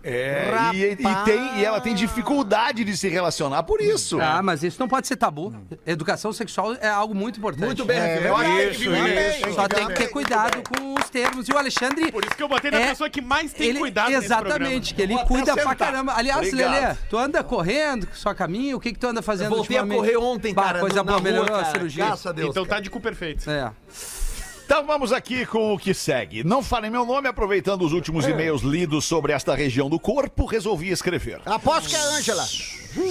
É, e, e tem, e ela tem dificuldade de se relacionar por isso. Ah, mas isso não pode ser tabu. Educação sexual é algo muito importante. Muito bem, É, Rafael. Eu acho tem que isso, isso. Só tem que ter cuidado com os termos. E o Alexandre. Por isso que eu botei na é- pessoa que mais tem ele, cuidado Exatamente, que ele Vou cuida pra caramba. Aliás, Obrigado. Lelê, tu anda correndo, só caminho? O que que tu anda fazendo Eu voltei a correr ontem, Bah, cara. Coisa boa, melhorou a cirurgia. Graças a Deus. Então cara. tá de cu perfeito. É. Então vamos aqui com o que segue. Não falem meu nome, aproveitando os últimos e-mails lidos sobre esta região do corpo, resolvi escrever. Aposto que é a Ângela.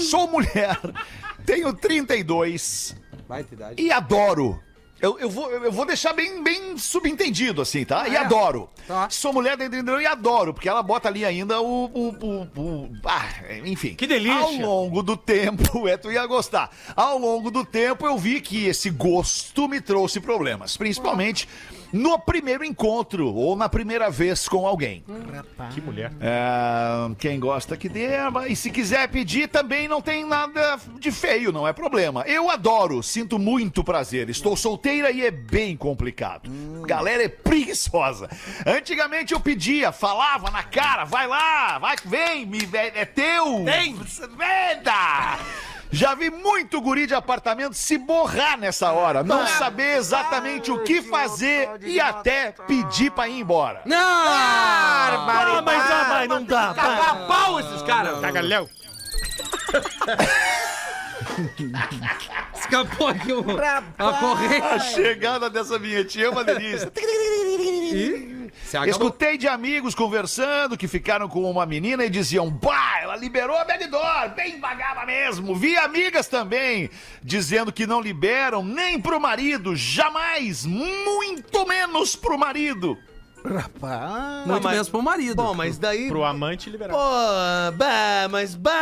Sou mulher, tenho 32 Baita idade. e adoro. Eu, eu, vou, eu vou deixar bem, bem subentendido, assim, tá? E É. adoro. Tá. Sou mulher tenho 32 e adoro, porque ela bota ali ainda o. o, o- o- ah, enfim. Que delícia. Ao longo do tempo, é, tu ia gostar. Ao longo do tempo, eu vi que esse gosto me trouxe problemas. Principalmente no primeiro encontro ou na primeira vez com alguém. Que mulher. É, quem gosta que dê, e se quiser pedir também não tem nada de feio, não é problema. Eu adoro, sinto muito prazer. Estou solteira e é bem complicado. Galera é preguiçosa. Antigamente eu pedia, falava na cara, vai lá, vai, vem, me, é, é teu. Vem, venda. Já vi muito guri de apartamento se borrar nessa hora, não saber exatamente o que fazer e até pedir pra ir embora. Não! Ah, mas, ah, mas não dá. Cagar pau esses caras. Cagalhão. Escapou aqui o- a corrente. A chegada dessa vinhetinha é uma delícia. Escutei de amigos conversando que ficaram com uma menina e diziam: Bah, ela liberou a backdoor, bem vagava mesmo. Vi amigas também dizendo que não liberam nem pro marido, jamais, muito menos pro marido. Rapaz. Muito mas- mesmo pro marido. Bom, mas daí... Pro amante liberar. Pô, bah, mas bah...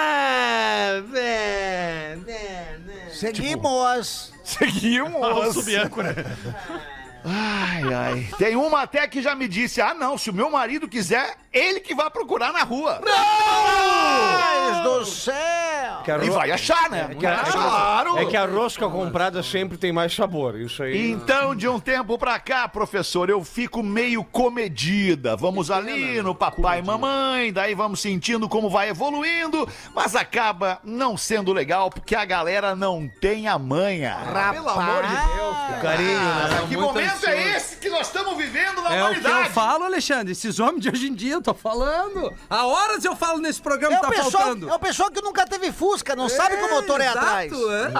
Bé, né, né. Seguimos. Seguimos. O subiâncora. Ai, ai. Tem uma até que já me disse: Ah, não, se o meu marido quiser, ele que vai procurar na rua. Deus do céu. Que a E ro- vai achar, né? que a- Claro. É que a rosca comprada sempre tem mais sabor. Isso aí. Então, de um tempo pra cá, professor, eu fico meio comedida. Vamos ali no papai e mamãe, daí vamos sentindo como vai evoluindo, mas acaba não sendo legal porque a galera não tem a manha. Pelo amor de Deus, cara. Carinho, né? que muito momento é esse que nós estamos vivendo na É o que eu humanidade? falo, Alexandre. Esses homens de hoje em dia, eu tô falando. Há horas eu falo nesse programa É que o, tá pessoal, faltando. é o pessoal que nunca teve Fusca, não sabe que o motor é Exato, atrás. é.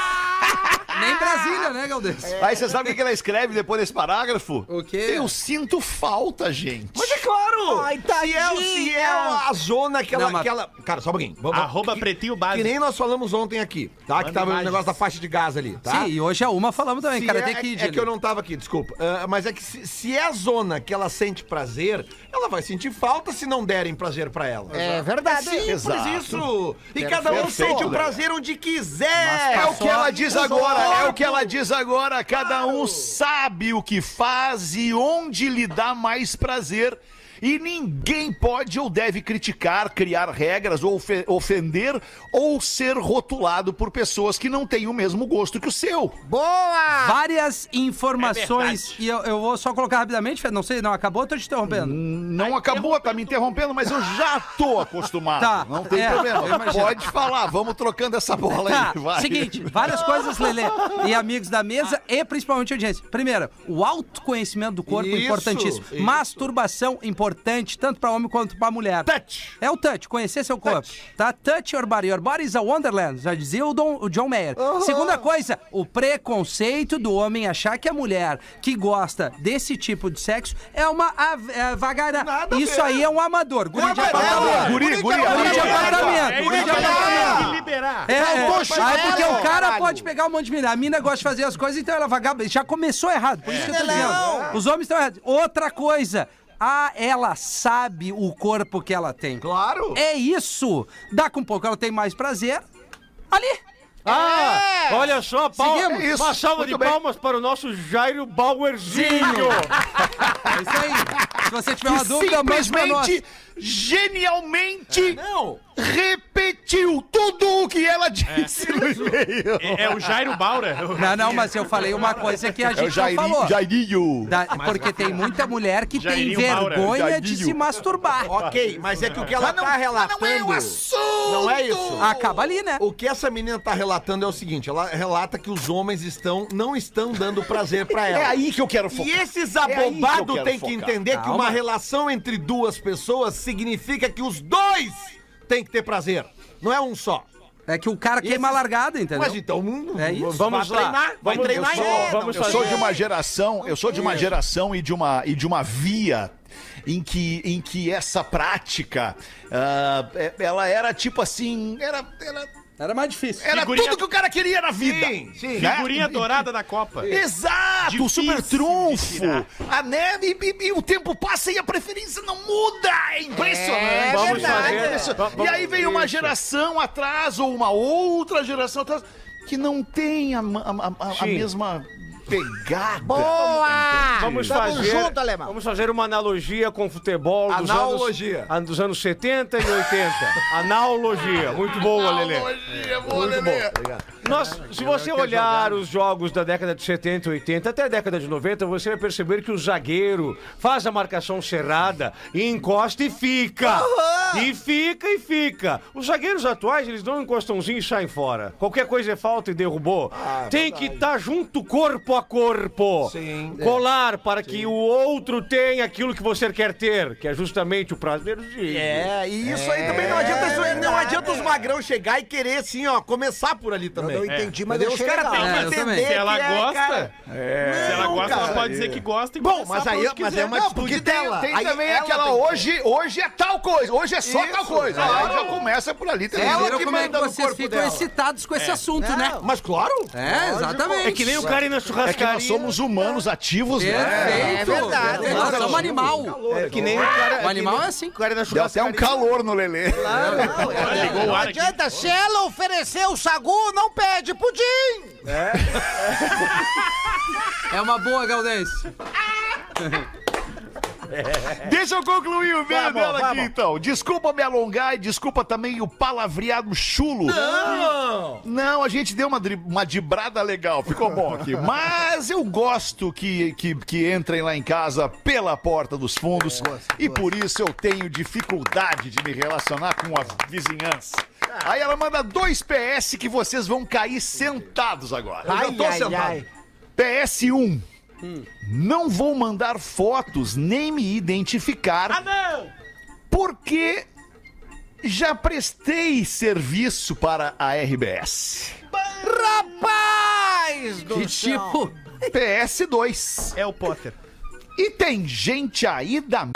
Nem Brasília, né, Galdês? Aí você sabe o que que ela escreve depois desse parágrafo? O quê? Eu sinto falta, gente. Mas é claro! Ai, se, é, se é a zona que ela, Não, mas- que ela- Cara, só um pouquinho. Vamos, Arroba que, pretinho que básico. nem nós falamos ontem aqui, tá? que tava o imagens. negócio da faixa de gás ali, tá? Sim, e hoje a uma falamos também, Se cara, é, tem que ir, é que eu não tava aqui, desculpa. Ah, mas é que se, se é a zona que ela sente prazer, ela vai sentir falta se não derem prazer pra ela. É verdade. É simples Exato. isso. E cada um Perfeito, sente o prazer onde quiser. É o que ela diz agora, é o que ela diz. diz agora. Cada um sabe o que faz e onde lhe dá mais prazer. E ninguém pode ou deve criticar, criar regras ou ofe- ofender ou ser rotulado por pessoas que não têm o mesmo gosto que o seu. Boa! Várias informações, e eu, eu vou só colocar rapidamente, Fred, não sei, não acabou, tô te interrompendo. Não acabou, tá me interrompendo, mas eu já tô acostumado. Tá, não tem é, problema. Pode falar, vamos trocando essa bola Tá, aí. Vai. seguinte, várias coisas, Lelê, e amigos da mesa e principalmente audiência. Primeiro, o autoconhecimento do corpo é Isso, importantíssimo. isso. Masturbação importante, tanto pra homem quanto pra mulher. Touch. É o touch, conhecer seu corpo. Tá? Touch your body. Your body is a wonderland, já dizia o, Dom- o John Mayer. Segunda coisa, o preconceito do homem achar que a mulher que gosta desse tipo de sexo é uma é, vagara. Nada Isso aí é um amador. Guri de apartamento. Guri, guri, Guri de guri. apartamento. É Guri de aí, apartamento. É, é. Faltou Aí porque o cara pode pegar um monte de mina. A mina gosta de fazer as coisas, então ela vagaba. Já começou errado. Por isso que eu tô dizendo. Os homens estão errados. Outra coisa. Ah, ela sabe o corpo que ela tem. Claro. É isso. Dá com pouco ela tem mais prazer. Ali. Ah, É. olha só, Seguimos. Isso, uma salva muito de bem. palmas para o nosso Jairo Bauerzinho. É isso aí. Se você tiver uma dúvida, mande pra nós. Genialmente Não. repetiu tudo o que ela disse no e-mail. É, é o Jairo Baura. Não, não, mas eu falei uma coisa que a É o gente não Jairinho. falou. Jairinho. Da- porque tem muita mulher que tem Jairinho Maura. vergonha de Jairinho. se masturbar. Ok, mas é que o que ela tá relatando. Não é o assunto. Não é isso. Acaba ali, né? O que essa menina tá relatando é o seguinte: ela relata que os homens estão não estão dando prazer pra ela. É aí que eu quero focar. E esses É aí que abobados têm que entender que Calma. uma relação entre duas pessoas significa que os dois têm que ter prazer. Não é um só. É que o cara queima a largada, entendeu? Mas então, hum, É isso. vamos lá. treinar. Vai Vamos- treinar eu sou- é, vamos Eu sou de uma geração, eu sou de uma geração e de uma, e de uma via em que, em que essa prática, é- ela era tipo assim, era, era, Era mais difícil. era Figurinha- tudo que o cara queria na vida. Sim, sim. né? Figurinha dourada da Copa. Exato, o Difícil super de trunfo. tirar. A neve e, e o tempo passa e a preferência não muda. É impressionante. É Vamos verdade. fazer- Isso. va- E aí vem uma isso. geração atrás ou uma outra geração atrás que não tem a, ma- a- a- a Sim. mesma pegada. Boa! Vamos Tamo fazer, junto, alemão. vamos fazer uma analogia com o futebol dos Analogia. anos, dos anos 70 e 80. Analogia. Muito boa, Lelê. Analogia, boa, Muito Lelê. bom. Nós, se você olhar os jogos da década de 70 e 80 até a década de 90, você vai perceber que o zagueiro faz a marcação cerrada e encosta e fica. E fica e fica. Os zagueiros atuais, eles dão um encostãozinho e saem fora. Qualquer coisa é falta e derrubou. Tem que estar junto corpo a corpo. Sim. Colar para que o outro tenha aquilo que você quer ter, que é justamente o prazer de. É, e isso aí também não adianta, isso aí não adianta os magrão chegar e querer assim, ó, começar por ali Eu também. não entendi, mas Entendeu? eu Os caras têm É, que eu entender também. Se ela é, gosta, Se ela gosta, ela pode dizer que gosta e Bom, mas aí- mas é uma Não, porque tem, dela. tem Aí também ela aquela tem que- hoje, hoje é tal coisa, hoje é só Isso, tal coisa. claro. Aí já começa por ali. Vocês Ela que é manda no vocês corpo ficam dela. excitados com esse assunto, né? Mas claro. É, exatamente. É que nem o cara ir na É churrascaria. que nós somos humanos ativos, né? Perfeito. É verdade. Perfeito. Nós somos animal. É que nem o cara. O animal é assim. O cara na Deu até um calor no Lelê. Ligou o Não ar aqui. adianta, se ela oferecer o sagu, não pede pudim! É uma boa, Gaudense. Deixa eu concluir o vídeo Vamos, dela aqui, vamos. então. Desculpa me alongar e desculpa também o palavreado chulo. Não. Não, a gente deu uma, uma dibrada legal, ficou bom aqui. Mas eu gosto que, que, que entrem lá em casa pela porta dos fundos. e por isso eu tenho dificuldade de me relacionar com a vizinhança. Aí ela manda dois PS que vocês vão cair sentados agora. Eu já tô ai, sentado. ai. PS1. Não vou mandar fotos nem me identificar. Ah, não! Porque já prestei serviço para a RBS. Rapaz do Que tipo. PS2. É o Potter. E tem gente aí da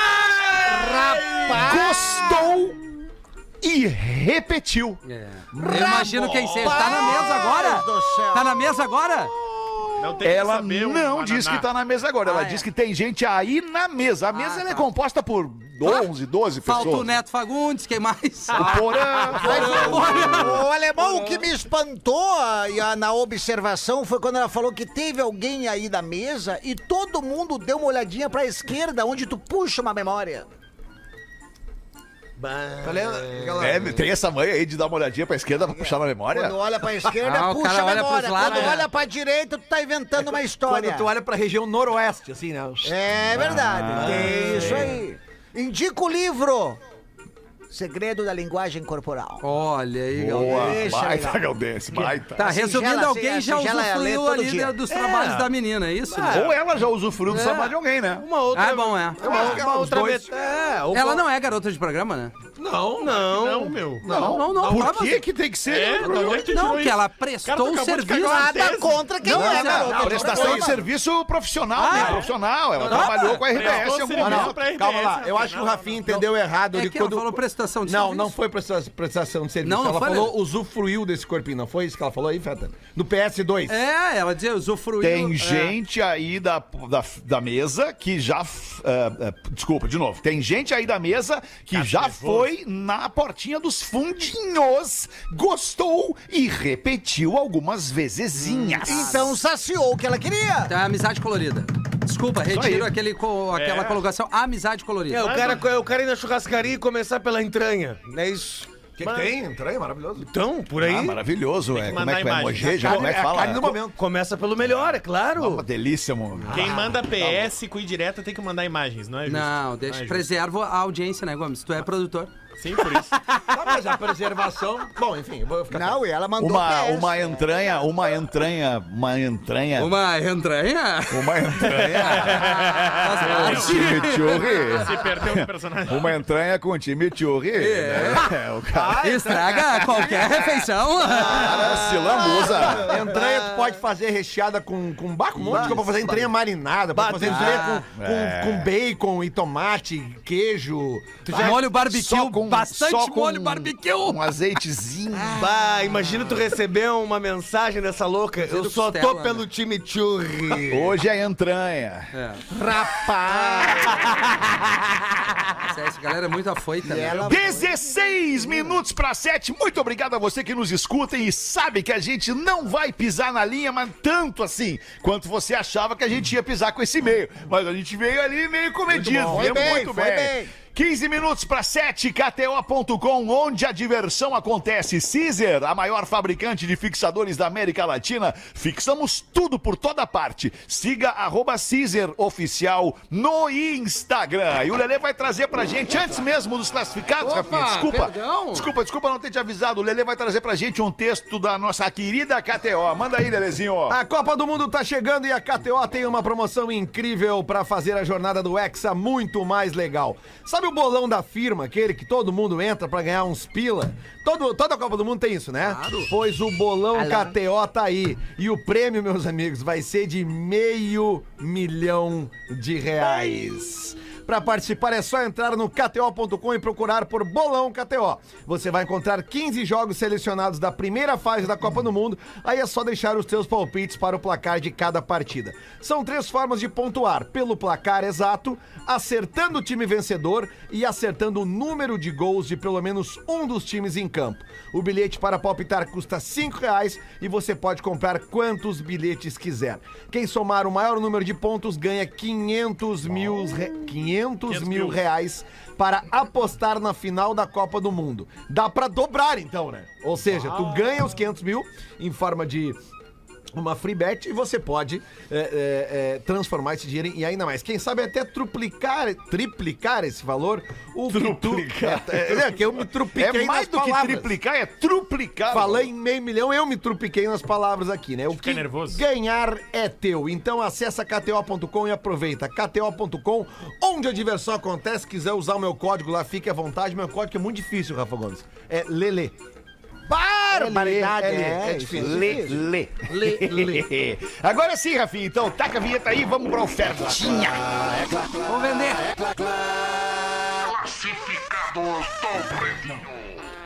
Rapaz! gostou e repetiu. É. Eu imagino quem seja. Tá na mesa agora? do céu. Tá na mesa agora? Não Ela não diz que tá na mesa agora, ela Ah, diz é. que tem gente aí na mesa. A mesa ela é tá. composta por 11, 12 pessoas. Falta o Neto Fagundes, quem mais? O Porã, O alemão, o que me espantou ah, e, ah, na observação foi quando ela falou que teve alguém aí da mesa e todo mundo deu uma olhadinha pra esquerda, onde tu puxa uma memória. Tá? Aquela- É, tem essa manha aí de dar uma olhadinha pra esquerda pra puxar na memória? Quando olha pra esquerda, Ah, o puxa cara a olha memória. pros lados, Quando né? olha pra direita, tu tá inventando uma história. Quando tu olha pra região noroeste, assim, né? É verdade, tem isso aí. Indica o livro. Segredo da linguagem corporal. Olha aí, Boa, Gaudense. Deixa baita. Galdense, baita. Tá, singela, resumindo, assim, alguém já singela é ler usufruiu todo ali dia. da- dos trabalhos da menina, é isso? Ou ela já usufruiu do trabalho de alguém, né? Uma outra. Ah, bom, é. Uma, acho que uma os outra dois- É, ou- Ela não é garota de programa, né? Não, Não. Não, meu. Não, não, não. Por que que tem que ser? É, onde é que Não, que isso? ela Cara, tu prestou acabou o de serviço. cagar uma Nada tese. contra quem Não, é mas é- garota. Não, prestação de serviço profissional, Ah, né? é. Profissional. Ela trabalhou com a RBS em algum momento. pra Calma lá, eu acho que o Rafinha entendeu errado É ali que ela quando. falou prestação de Não, serviço. não foi presta- prestação de serviço. Não, não ela foi, falou né? usufruiu desse corpinho, não foi isso que ela falou aí, Feta? No PS2. É, ela dizia, usufruiu. Tem é. gente aí da, da, da mesa que já. eh, eh, desculpa, de novo. Tem gente aí da mesa que já foi na portinha dos fundinhos, gostou e repetiu algumas vezezinhas. Então saciou o que ela queria. Tá, amizade colorida. Desculpa, retiro aquele, co- aquela É. colocação amizade colorida. É, o cara, o cara ir na churrascaria e começar pela entranha. Não é isso? O que, que tem? Entranha, maravilhoso. Então, por aí. Ah, maravilhoso, é. Como mandar é que vai? imagens. Mojeja? Como é que a fala? carne do momento. Começa pelo melhor, é claro. Uma delícia, mano. Quem manda PS com direta tem que mandar imagens, não é justo? Não, deixa, é justo. preservo a audiência, né, Gomes? Tu é produtor. Sim, por isso. Tá, mas a preservação. Bom, enfim, vou ficar. Não, e ela mandou Uma, uma entranha, uma entranha, uma entranha, Uma entranha? uma entranha com chimichurri. Se perdeu o personagem. Uma entranha com chimichurri. É. O cara, Estraga qualquer refeição. cara se lambuza. Entranha tu pode fazer recheada com, com baco, um monte de coisa. Fazer entranha marinada, pode fazer entranha com, com, É. com bacon e tomate, queijo. Tu já- molho barbecue, Só com- bastante só com molho barbecue. Um azeitezinho. Bah, imagina tu receber uma mensagem dessa louca. Eu só tô pelo time churri. Hoje é entranha. Essa galera é muito afoita, né? ela 16 minutos para 7. Muito obrigado a você que nos escuta e sabe que a gente não vai pisar na linha, mas tanto assim quanto você achava que a gente ia pisar com esse e-mail. Mas a gente veio ali meio comedido. bom. Viemos Foi bem, muito foi bem. bem. 15 minutos para 7, KTO.com, onde a diversão acontece. Caesar, a maior fabricante de fixadores da América Latina. Fixamos tudo por toda parte. Siga arroba Caesar Oficial no Instagram. E o Lelê vai trazer pra gente, antes mesmo dos classificados, Opa, Rafinha, desculpa. perdão. Desculpa, desculpa não ter te avisado. O Lelê vai trazer pra gente um texto da nossa querida KTO. Manda aí, Lelezinho. A Copa do Mundo tá chegando e a KTO tem uma promoção incrível pra fazer a jornada do Hexa muito mais legal. Sabe o bolão da firma, aquele que todo mundo entra pra ganhar uns pila? Todo, toda a Copa do Mundo tem isso, né? Pois o bolão KTO tá aí. E o prêmio, meus amigos, vai ser de meio milhão de reais. Para participar é só entrar no kto.com e procurar por Bolão KTO. Você vai encontrar 15 jogos selecionados da primeira fase da Copa do Mundo, aí é só deixar os seus palpites para o placar de cada partida. São três formas de pontuar: pelo placar exato, acertando o time vencedor e acertando o número de gols de pelo menos um dos times em campo. O bilhete para palpitar custa 5 reais e você pode comprar quantos bilhetes quiser. Quem somar o maior número de pontos ganha 500 mil, re... 500 mil reais para apostar na final da Copa do Mundo. Dá para dobrar então, né? Ou seja, tu ganha os 500 mil em forma de uma free bet e você pode é, é, é, transformar esse dinheiro em ainda mais. Quem sabe até truplicar, triplicar esse valor. O Truplicar. Que tu, é, é, que eu me trupliquei É mais nas do que palavras. triplicar, é truplicar. Falei em meio milhão, eu me trupiquei nas palavras aqui, né? O que nervoso. ganhar é teu. Então acessa kto.com e aproveita. kto.com, onde a diversão acontece. Se quiser usar o meu código lá, fique à vontade. Meu código é muito difícil, Rafa Gomes. É Lele. Barbaridade, É, Lelê, é, é difícil. Lê, lê. Lê, lê. Agora sim, Rafinha, então taca a vinheta aí, vamos pra ofertinha. Vamos vender.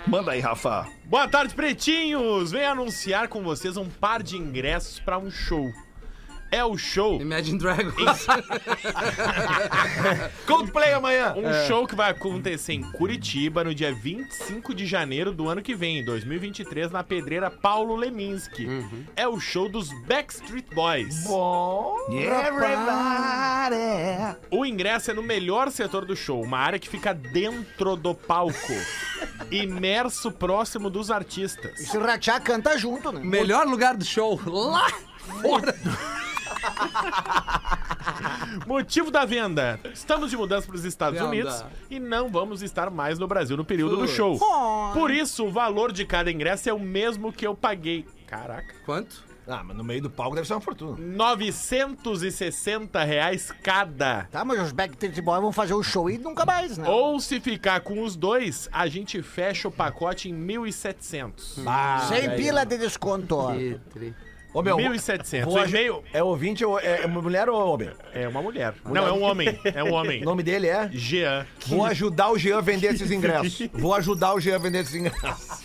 Manda aí, Rafa. Boa tarde, pretinhos! Venho anunciar com vocês um par de ingressos pra um show. É o show. Imagine Dragons. Coldplay amanhã. Um show que vai acontecer em Curitiba no dia 25 de janeiro do ano que vem, 2023, na pedreira Paulo Leminski. É o show dos Backstreet Boys. O ingresso é no melhor setor do show, uma área que fica dentro do palco, imerso próximo dos artistas. Se o Rachá canta junto, né? Melhor lugar do show. Lá fora. Motivo da venda: estamos de mudança para os Estados Venda. Unidos e não vamos estar mais no Brasil no período do show. Por isso, o valor de cada ingresso é o mesmo que eu paguei. Caraca. Quanto? Ah, mas no meio do palco deve ser uma fortuna. 960 reais cada. Tá, mas os Backstreet Boys vão fazer o show e nunca mais, né? Ou se ficar com os dois, a gente fecha o pacote em 1.700. Sem pila de desconto, ó. Que tri- Ô, meu, 1.700. vou O e-mail É ouvinte ou é, é uma mulher ou homem? é uma mulher. Não, é um homem. É um homem. O nome dele é? Jean. Vou ajudar o Jean a vender esses ingressos. Vou ajudar o Jean a vender esses ingressos.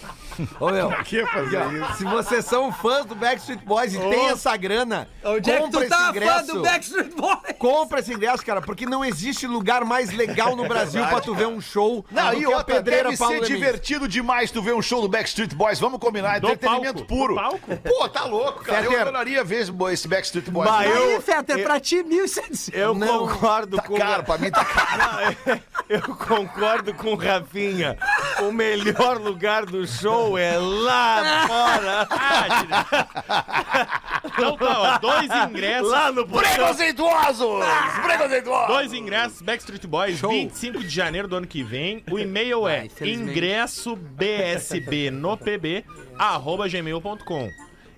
Ô, meu, que fazer isso? se vocês são fãs do Backstreet Boys e tem essa grana, Onde é que compra tu esse tá fã ingresso. do Backstreet Boys? Compra esse ingresso, cara, porque não existe lugar mais legal no Brasil pra tu ver um show Não, do e que a outra, pedreira deve Paulo ser Leminski. divertido demais tu ver um show do Backstreet Boys. Vamos combinar, Do entretenimento palco, puro. do palco. Pô, tá louco, cara. Eu Fetter. adoraria ver esse Backstreet Boys. Bah, Não, Aí, eu- Feta, é pra ti 1.700. Eu Não, concordo Tá com caro, pra mim tá caro. Eu concordo com o Rafinha. O melhor lugar do show é lá fora. Então tá, ó, dois ingressos. Lá no. Preconceituosos! Preconceituosos! Dois ingressos, Backstreet Boys, 25 de janeiro do ano que vem. O e-mail é infelizmente. ingresso BSB no PB, arroba gmail.com.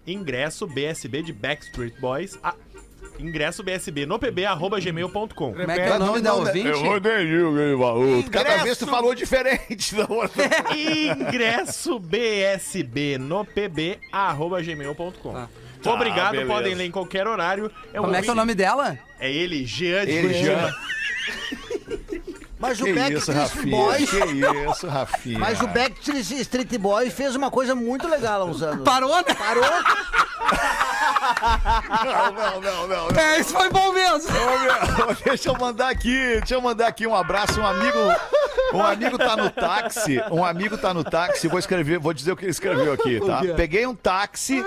Ingresso BSB de Backstreet Boys. a- Ingresso BSB no PB, arroba gmail.com. Como é que é o nome da ouvinte? Eu entendi o falou. Cada vez tu falou diferente da outra. Ingresso BSB no PB, arroba gmail.com. Tá, Obrigado, beleza. podem ler em qualquer horário. É, Como é que é o nome dela? É ele, Jean de Ele Curitiba. Mas o Backstreet? Boys. Que isso, Rafinha? Mas o Backstreet Street Boys fez uma coisa muito legal há uns anos. Parou, né? Parou? Não, não, não, não. não. É, isso foi bom mesmo. Ô, meu, deixa eu mandar aqui, deixa eu mandar aqui um abraço, um amigo, um amigo tá no táxi, um amigo tá no táxi, vou escrever, vou dizer o que ele escreveu aqui, tá? Peguei um táxi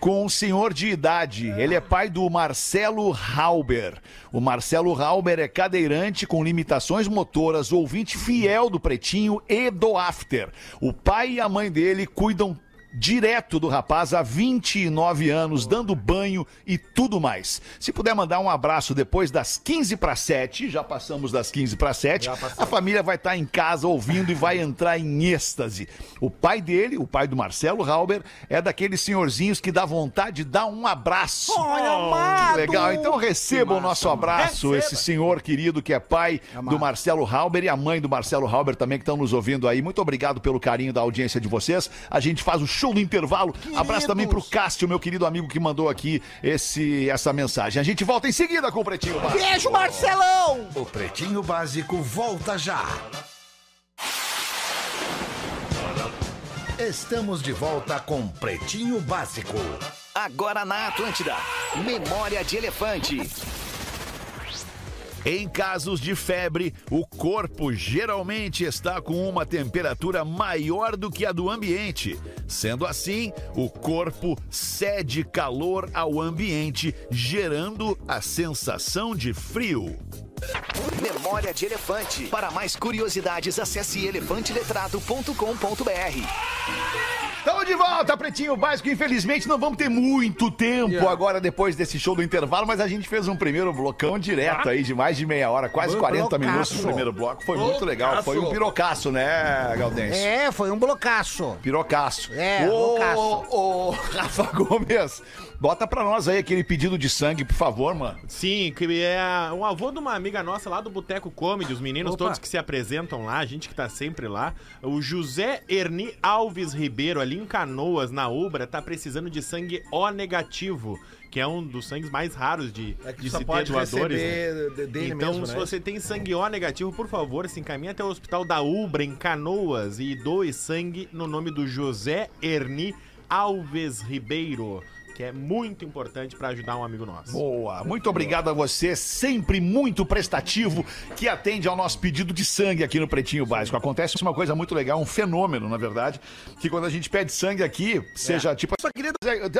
com um senhor de idade, ele é pai do Marcelo Halber. O Marcelo Halber é cadeirante com limitações motoras, ouvinte fiel do Pretinho e do After. O pai e a mãe dele cuidam direto do rapaz há 29 anos, dando banho e tudo mais. Se puder mandar um abraço depois das 15 para 7, já passamos das 15 para 7, a família vai estar em casa ouvindo e vai entrar em êxtase. O pai dele, o pai do Marcelo Halber, é daqueles senhorzinhos que dá vontade de dar um abraço. Olha, amado. Legal, então receba o nosso abraço, esse senhor querido que é pai do Marcelo Halber e a mãe do Marcelo Halber também que estão nos ouvindo aí. Muito obrigado pelo carinho da audiência de vocês. A gente faz o show do intervalo. Abraço também pro Cássio, meu querido amigo que mandou aqui esse, essa mensagem. A gente volta em seguida com o Pretinho Básico. Beijo, Marcelão! O Pretinho Básico volta já. Estamos de volta com Pretinho Básico. Agora na Atlântida. Memória de Elefante. Em casos de febre, o corpo geralmente está com uma temperatura maior do que a do ambiente. Sendo assim, o corpo cede calor ao ambiente, gerando a sensação de frio. Memória de Elefante. Para mais curiosidades, acesse elefanteletrado.com.br. Estamos de volta, Pretinho Básico. Infelizmente, não vamos ter muito tempo agora depois desse show do intervalo, mas a gente fez um primeiro blocão direto aí de mais de meia hora, quase 40 minutos no primeiro bloco. Foi muito legal. Foi um pirocaço, né, Galdense? É, foi um blocaço. Pirocaço. É, ô, loucaço. ô, Rafa Gomes, bota pra nós aí aquele pedido de sangue, por favor, mano. Sim, que é um avô de uma amiga nossa lá do Boteco Comedy, os meninos Opa. todos que se apresentam lá, a gente que tá sempre lá. O José Erni Alves Ribeiro, ali em Canoas, na Ubra, tá precisando de sangue O negativo, que é um dos sangues mais raros de, É que de só se ter pode doadores. né? dele Então, mesmo, se né? você tem sangue O negativo, por favor, se encaminhe até o Hospital da Ubra, em Canoas, e doe sangue no nome do José Erni Alves Ribeiro, que é muito importante pra ajudar um amigo nosso. Boa, muito obrigado a você, sempre muito prestativo, que atende ao nosso pedido de sangue aqui no Pretinho Básico. Acontece uma coisa muito legal, um fenômeno, na verdade, que quando a gente pede sangue aqui, seja tipo. Só queria.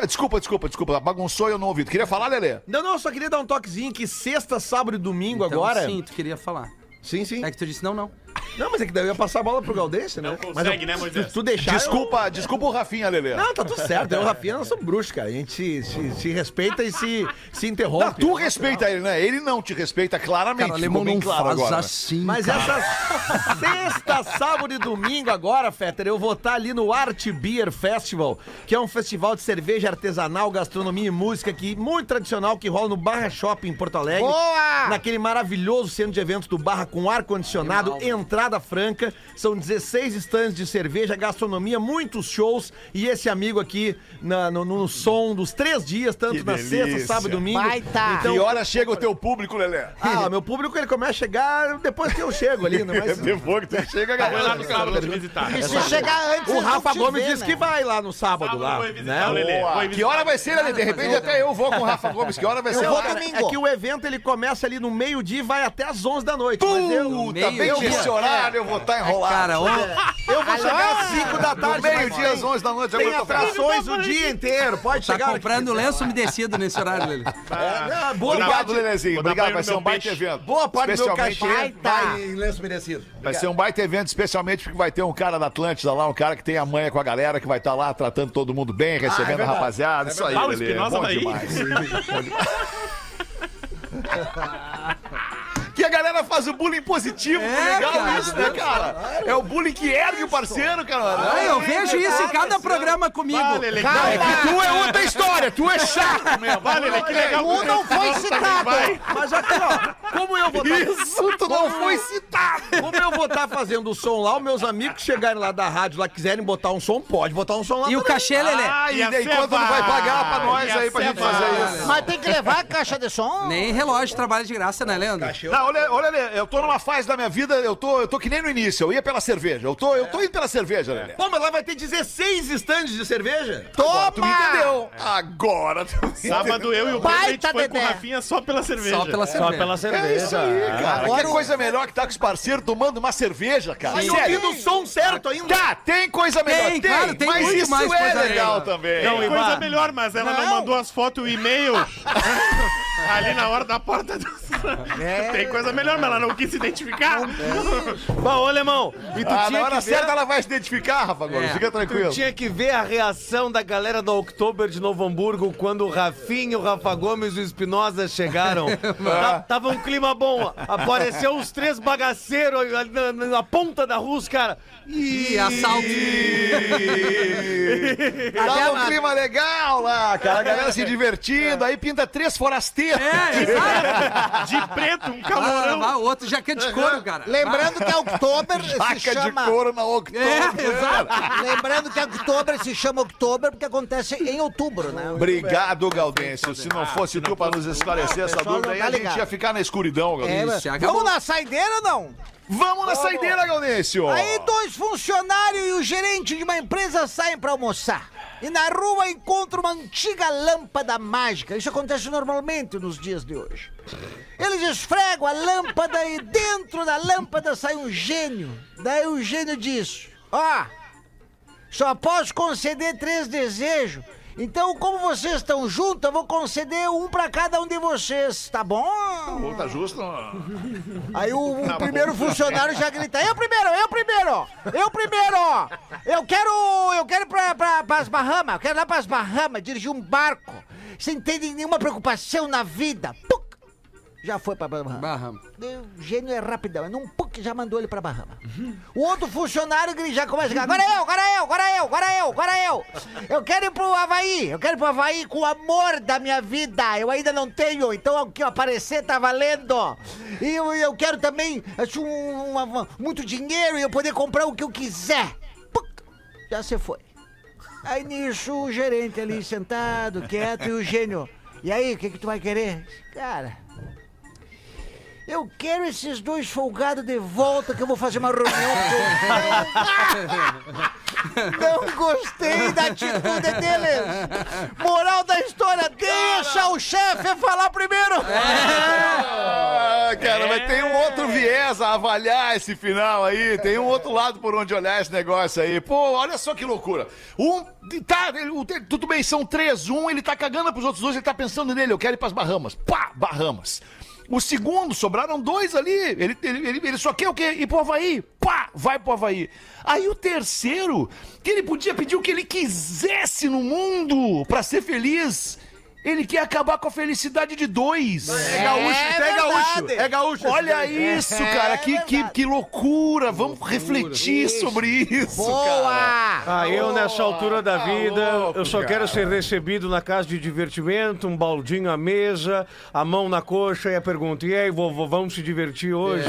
Desculpa, desculpa, desculpa, bagunçou e eu não ouvi. Tu queria falar, Lelê? Não, não, só queria dar um toquezinho que sexta, sábado e domingo Então, agora. Sim, tu queria falar. sim, sim. É que tu disse não, não. Não, mas é que daí eu ia passar a bola pro Galdense, né? Não mas consegue, eu, né, Moisés? Se tu deixar. eu- Desculpa, desculpa o Rafinha, Lelê. Não, tá tudo certo. Eu e o Rafinha nós somos bruxos, cara. A gente se, se, se respeita e se, se interrompe. Não, tu respeita ele, né? Ele não te respeita claramente. Cara, ficou bem não claro faz agora. assim, Mas cara. essa sexta, sábado e domingo agora, Fetter, eu vou estar ali no Art Beer Festival, que é um festival de cerveja artesanal, gastronomia e música que muito tradicional que rola no Barra Shopping em Porto Alegre. Boa! Naquele maravilhoso centro de eventos do Barra com ar condicionado, entrada Franca. São 16 estandes de cerveja, gastronomia, muitos shows. E esse amigo aqui na- no, no som dos três dias, tanto Que na delícia. sexta, sábado e domingo. Baita. Então, Que hora chega o teu público, Lelé? ah, meu público ele começa a chegar depois que eu chego ali, não vai Depois que tu chega, Vai lá galera. no sábado te visitar. E se chegar antes, O Rafa Gomes ver, disse né? que vai lá no sábado, Sábado lá. né? Que hora vai ser, Lelê? De repente até eu vou com o Rafa Gomes. Que hora vai ser Eu vou lá? domingo. É que o evento ele começa ali no meio-dia e vai até às 11 da noite. Puta, bem horário eu vou estar enrolado. Cara, eu vou chegar às 5 da tarde. Meio-dia às 11 da noite. eu Tem atrações o dia inteiro. Pode tá chegar. comprando lenço umedecido nesse horário, Lelê. É, não, boa Obrigado, Lelezinho. Obrigado. Vai ser um baita evento. boa parte do meu cachê vai em lenço merecido. Vai ser um baita evento, especialmente porque vai ter um cara da Atlântida lá, um cara que tem a manha com a galera, que vai estar lá tratando todo mundo bem, recebendo a rapaziada. Isso aí. Espinosa Bom demais. Que a galera faz o bullying positivo, que É, legal cara. isso, né, cara? É o bullying que ergue o parceiro, cara. Ah, eu vejo isso em cada programa comigo. Vale, Lelê. É que tu é outra história, tu é chato mesmo. Vale, que legal. Um não foi citado. Mas aqui, ó, como eu vou tá- Isso, tu não foi citado. Como eu vou estar fazendo o som lá, os meus amigos que chegarem lá da rádio lá quiserem botar um som, pode botar um som lá E o também. cachê, Lelê? Ah, e daí quando vai pagar pra nós aí pra gente fazer isso? Mas tem que levar a caixa de som. Nem relógio trabalha de graça, né, Leandro? Não, olha, olha, eu tô numa fase da minha vida, eu tô, eu tô que nem no início, eu ia pela cerveja. Eu tô, eu tô indo pela cerveja, Lelê. Pô, mas lá vai ter 16 estandes de cerveja? Agora tu me Toma! entendeu. Agora tu me Sábado eu e o Baita, Pedro, a gente foi com o. Rafinha só pela cerveja. Só pela Só cerveja. pela cerveja. É isso aí, cara. Agora que coisa melhor que tá com os parceiros tomando uma cerveja, cara. Mas ouvindo o som certo ainda. Tá, tem coisa melhor. Tem, claro, tem mas muito isso mais é legal legal. também. Não, Não, coisa melhor, mas ela não, Não. mandou as fotos, o e-mail. Ali na hora da porta do... Tem coisa melhor, mas ela não quis se identificar. Bom, ô, Alemão, e tu Ah, tinha na hora que ver... certa ela vai se identificar, Rafa, agora. É. Fica tranquilo. Tu tinha que ver a reação da galera do Oktober de Novo Hamburgo quando o Rafinha, o Rafa Gomes e o Espinosa chegaram. Ta- Tava um clima bom. Apareceu os três bagaceiros ali na, na ponta da rua, os cara. E assalto. Tava um clima legal lá, cara. A galera se divertindo, aí pinta três forasteiros. É, exato. De preto, um Ah, calorão. vai, outro jaquete de couro, cara. Lembrando que Oktober se Jaca de chama... couro na October. É, exato. Lembrando que Oktober se chama Oktober porque acontece em outubro, né? Obrigado, Gaudêncio. Se não fosse tu pra nos esclarecer essa dúvida aí, tá a gente ia ficar na escuridão, É, Gaudêncio. mas- Isso, acabou. Vamos na saideira ou não? Vamos na saideira, Gaudêncio. Aí dois funcionários e o gerente de uma empresa saem pra almoçar. E na rua encontram uma antiga lâmpada mágica. Isso acontece normalmente nos dias de hoje. Eles esfregam a lâmpada e dentro da lâmpada sai um gênio. Daí o gênio diz: Ó, só posso conceder três desejos. Então, como vocês estão juntos, eu vou conceder um pra cada um de vocês, tá bom? Pô, tá justo. Aí o, o primeiro funcionário já grita: Eu primeiro, eu primeiro! Eu primeiro! Eu quero. Eu quero ir pra, pra, pras Bahamas, eu quero ir lá pras Bahamas, dirigir um barco. Sem ter nenhuma preocupação na vida. Puc! Já foi pra Bahamas. Barra. O gênio é rapidão, num puc já mandou ele pra Bahama. O outro funcionário já começa a agora eu, agora eu, agora eu, agora eu, agora eu. Eu quero ir pro Havaí, eu quero ir pro Havaí com o amor da minha vida. Eu ainda não tenho, então o que aparecer tá valendo. E eu, eu quero também acho, um, uma- muito dinheiro e eu poder comprar o que eu quiser. Puc, já se foi. Aí nisso o gerente ali sentado, quieto, e o gênio. E aí, o que, que tu vai querer? Cara. Eu quero esses dois folgados de volta que eu vou fazer uma reunião com Não gostei da atitude deles. Moral da história, deixa o chefe falar primeiro. Ah, cara, mas tem um outro viés a avaliar esse final aí. Tem um outro lado por onde olhar esse negócio aí. Pô, olha só que loucura. Um, tá, tudo bem, são três. Um, ele tá cagando pros outros dois, ele tá pensando nele. Eu quero ir pras Bahamas. Pá, Bahamas. O segundo, sobraram dois ali. Ele, ele, ele, só quer o quê? Ir pro Havaí. Pá, vai pro Havaí. Aí o terceiro, que ele podia pedir o que ele quisesse no mundo pra ser feliz. Ele quer acabar com a felicidade de dois. É gaúcho, É é gaúcho. É gaúcho. Olha isso, cara, que, que, que loucura. Vamos refletir sobre isso, cara. Boa! Ah, eu nessa altura da vida, louco, eu só cara. quero ser recebido na casa de divertimento, um baldinho à mesa, a mão na coxa e a pergunta: e aí, vovô, vamos se divertir hoje?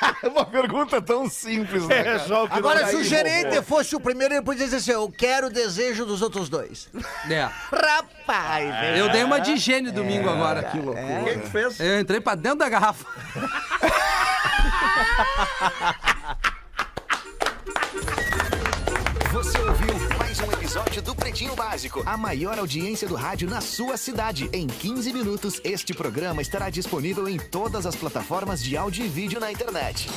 Uma pergunta tão simples, né? É Agora, se o gerente fosse o primeiro, ele podia dizer assim: Eu quero o desejo dos outros dois. É. Rapaz, velho. Eu dei uma de gênio domingo agora. Que loucura. O que que fez? Eu entrei pra dentro da garrafa. Você ouviu mais um episódio do Pretinho Básico, a maior audiência do rádio na sua cidade. Em 15 minutos, este programa estará disponível em todas as plataformas de áudio e vídeo na internet.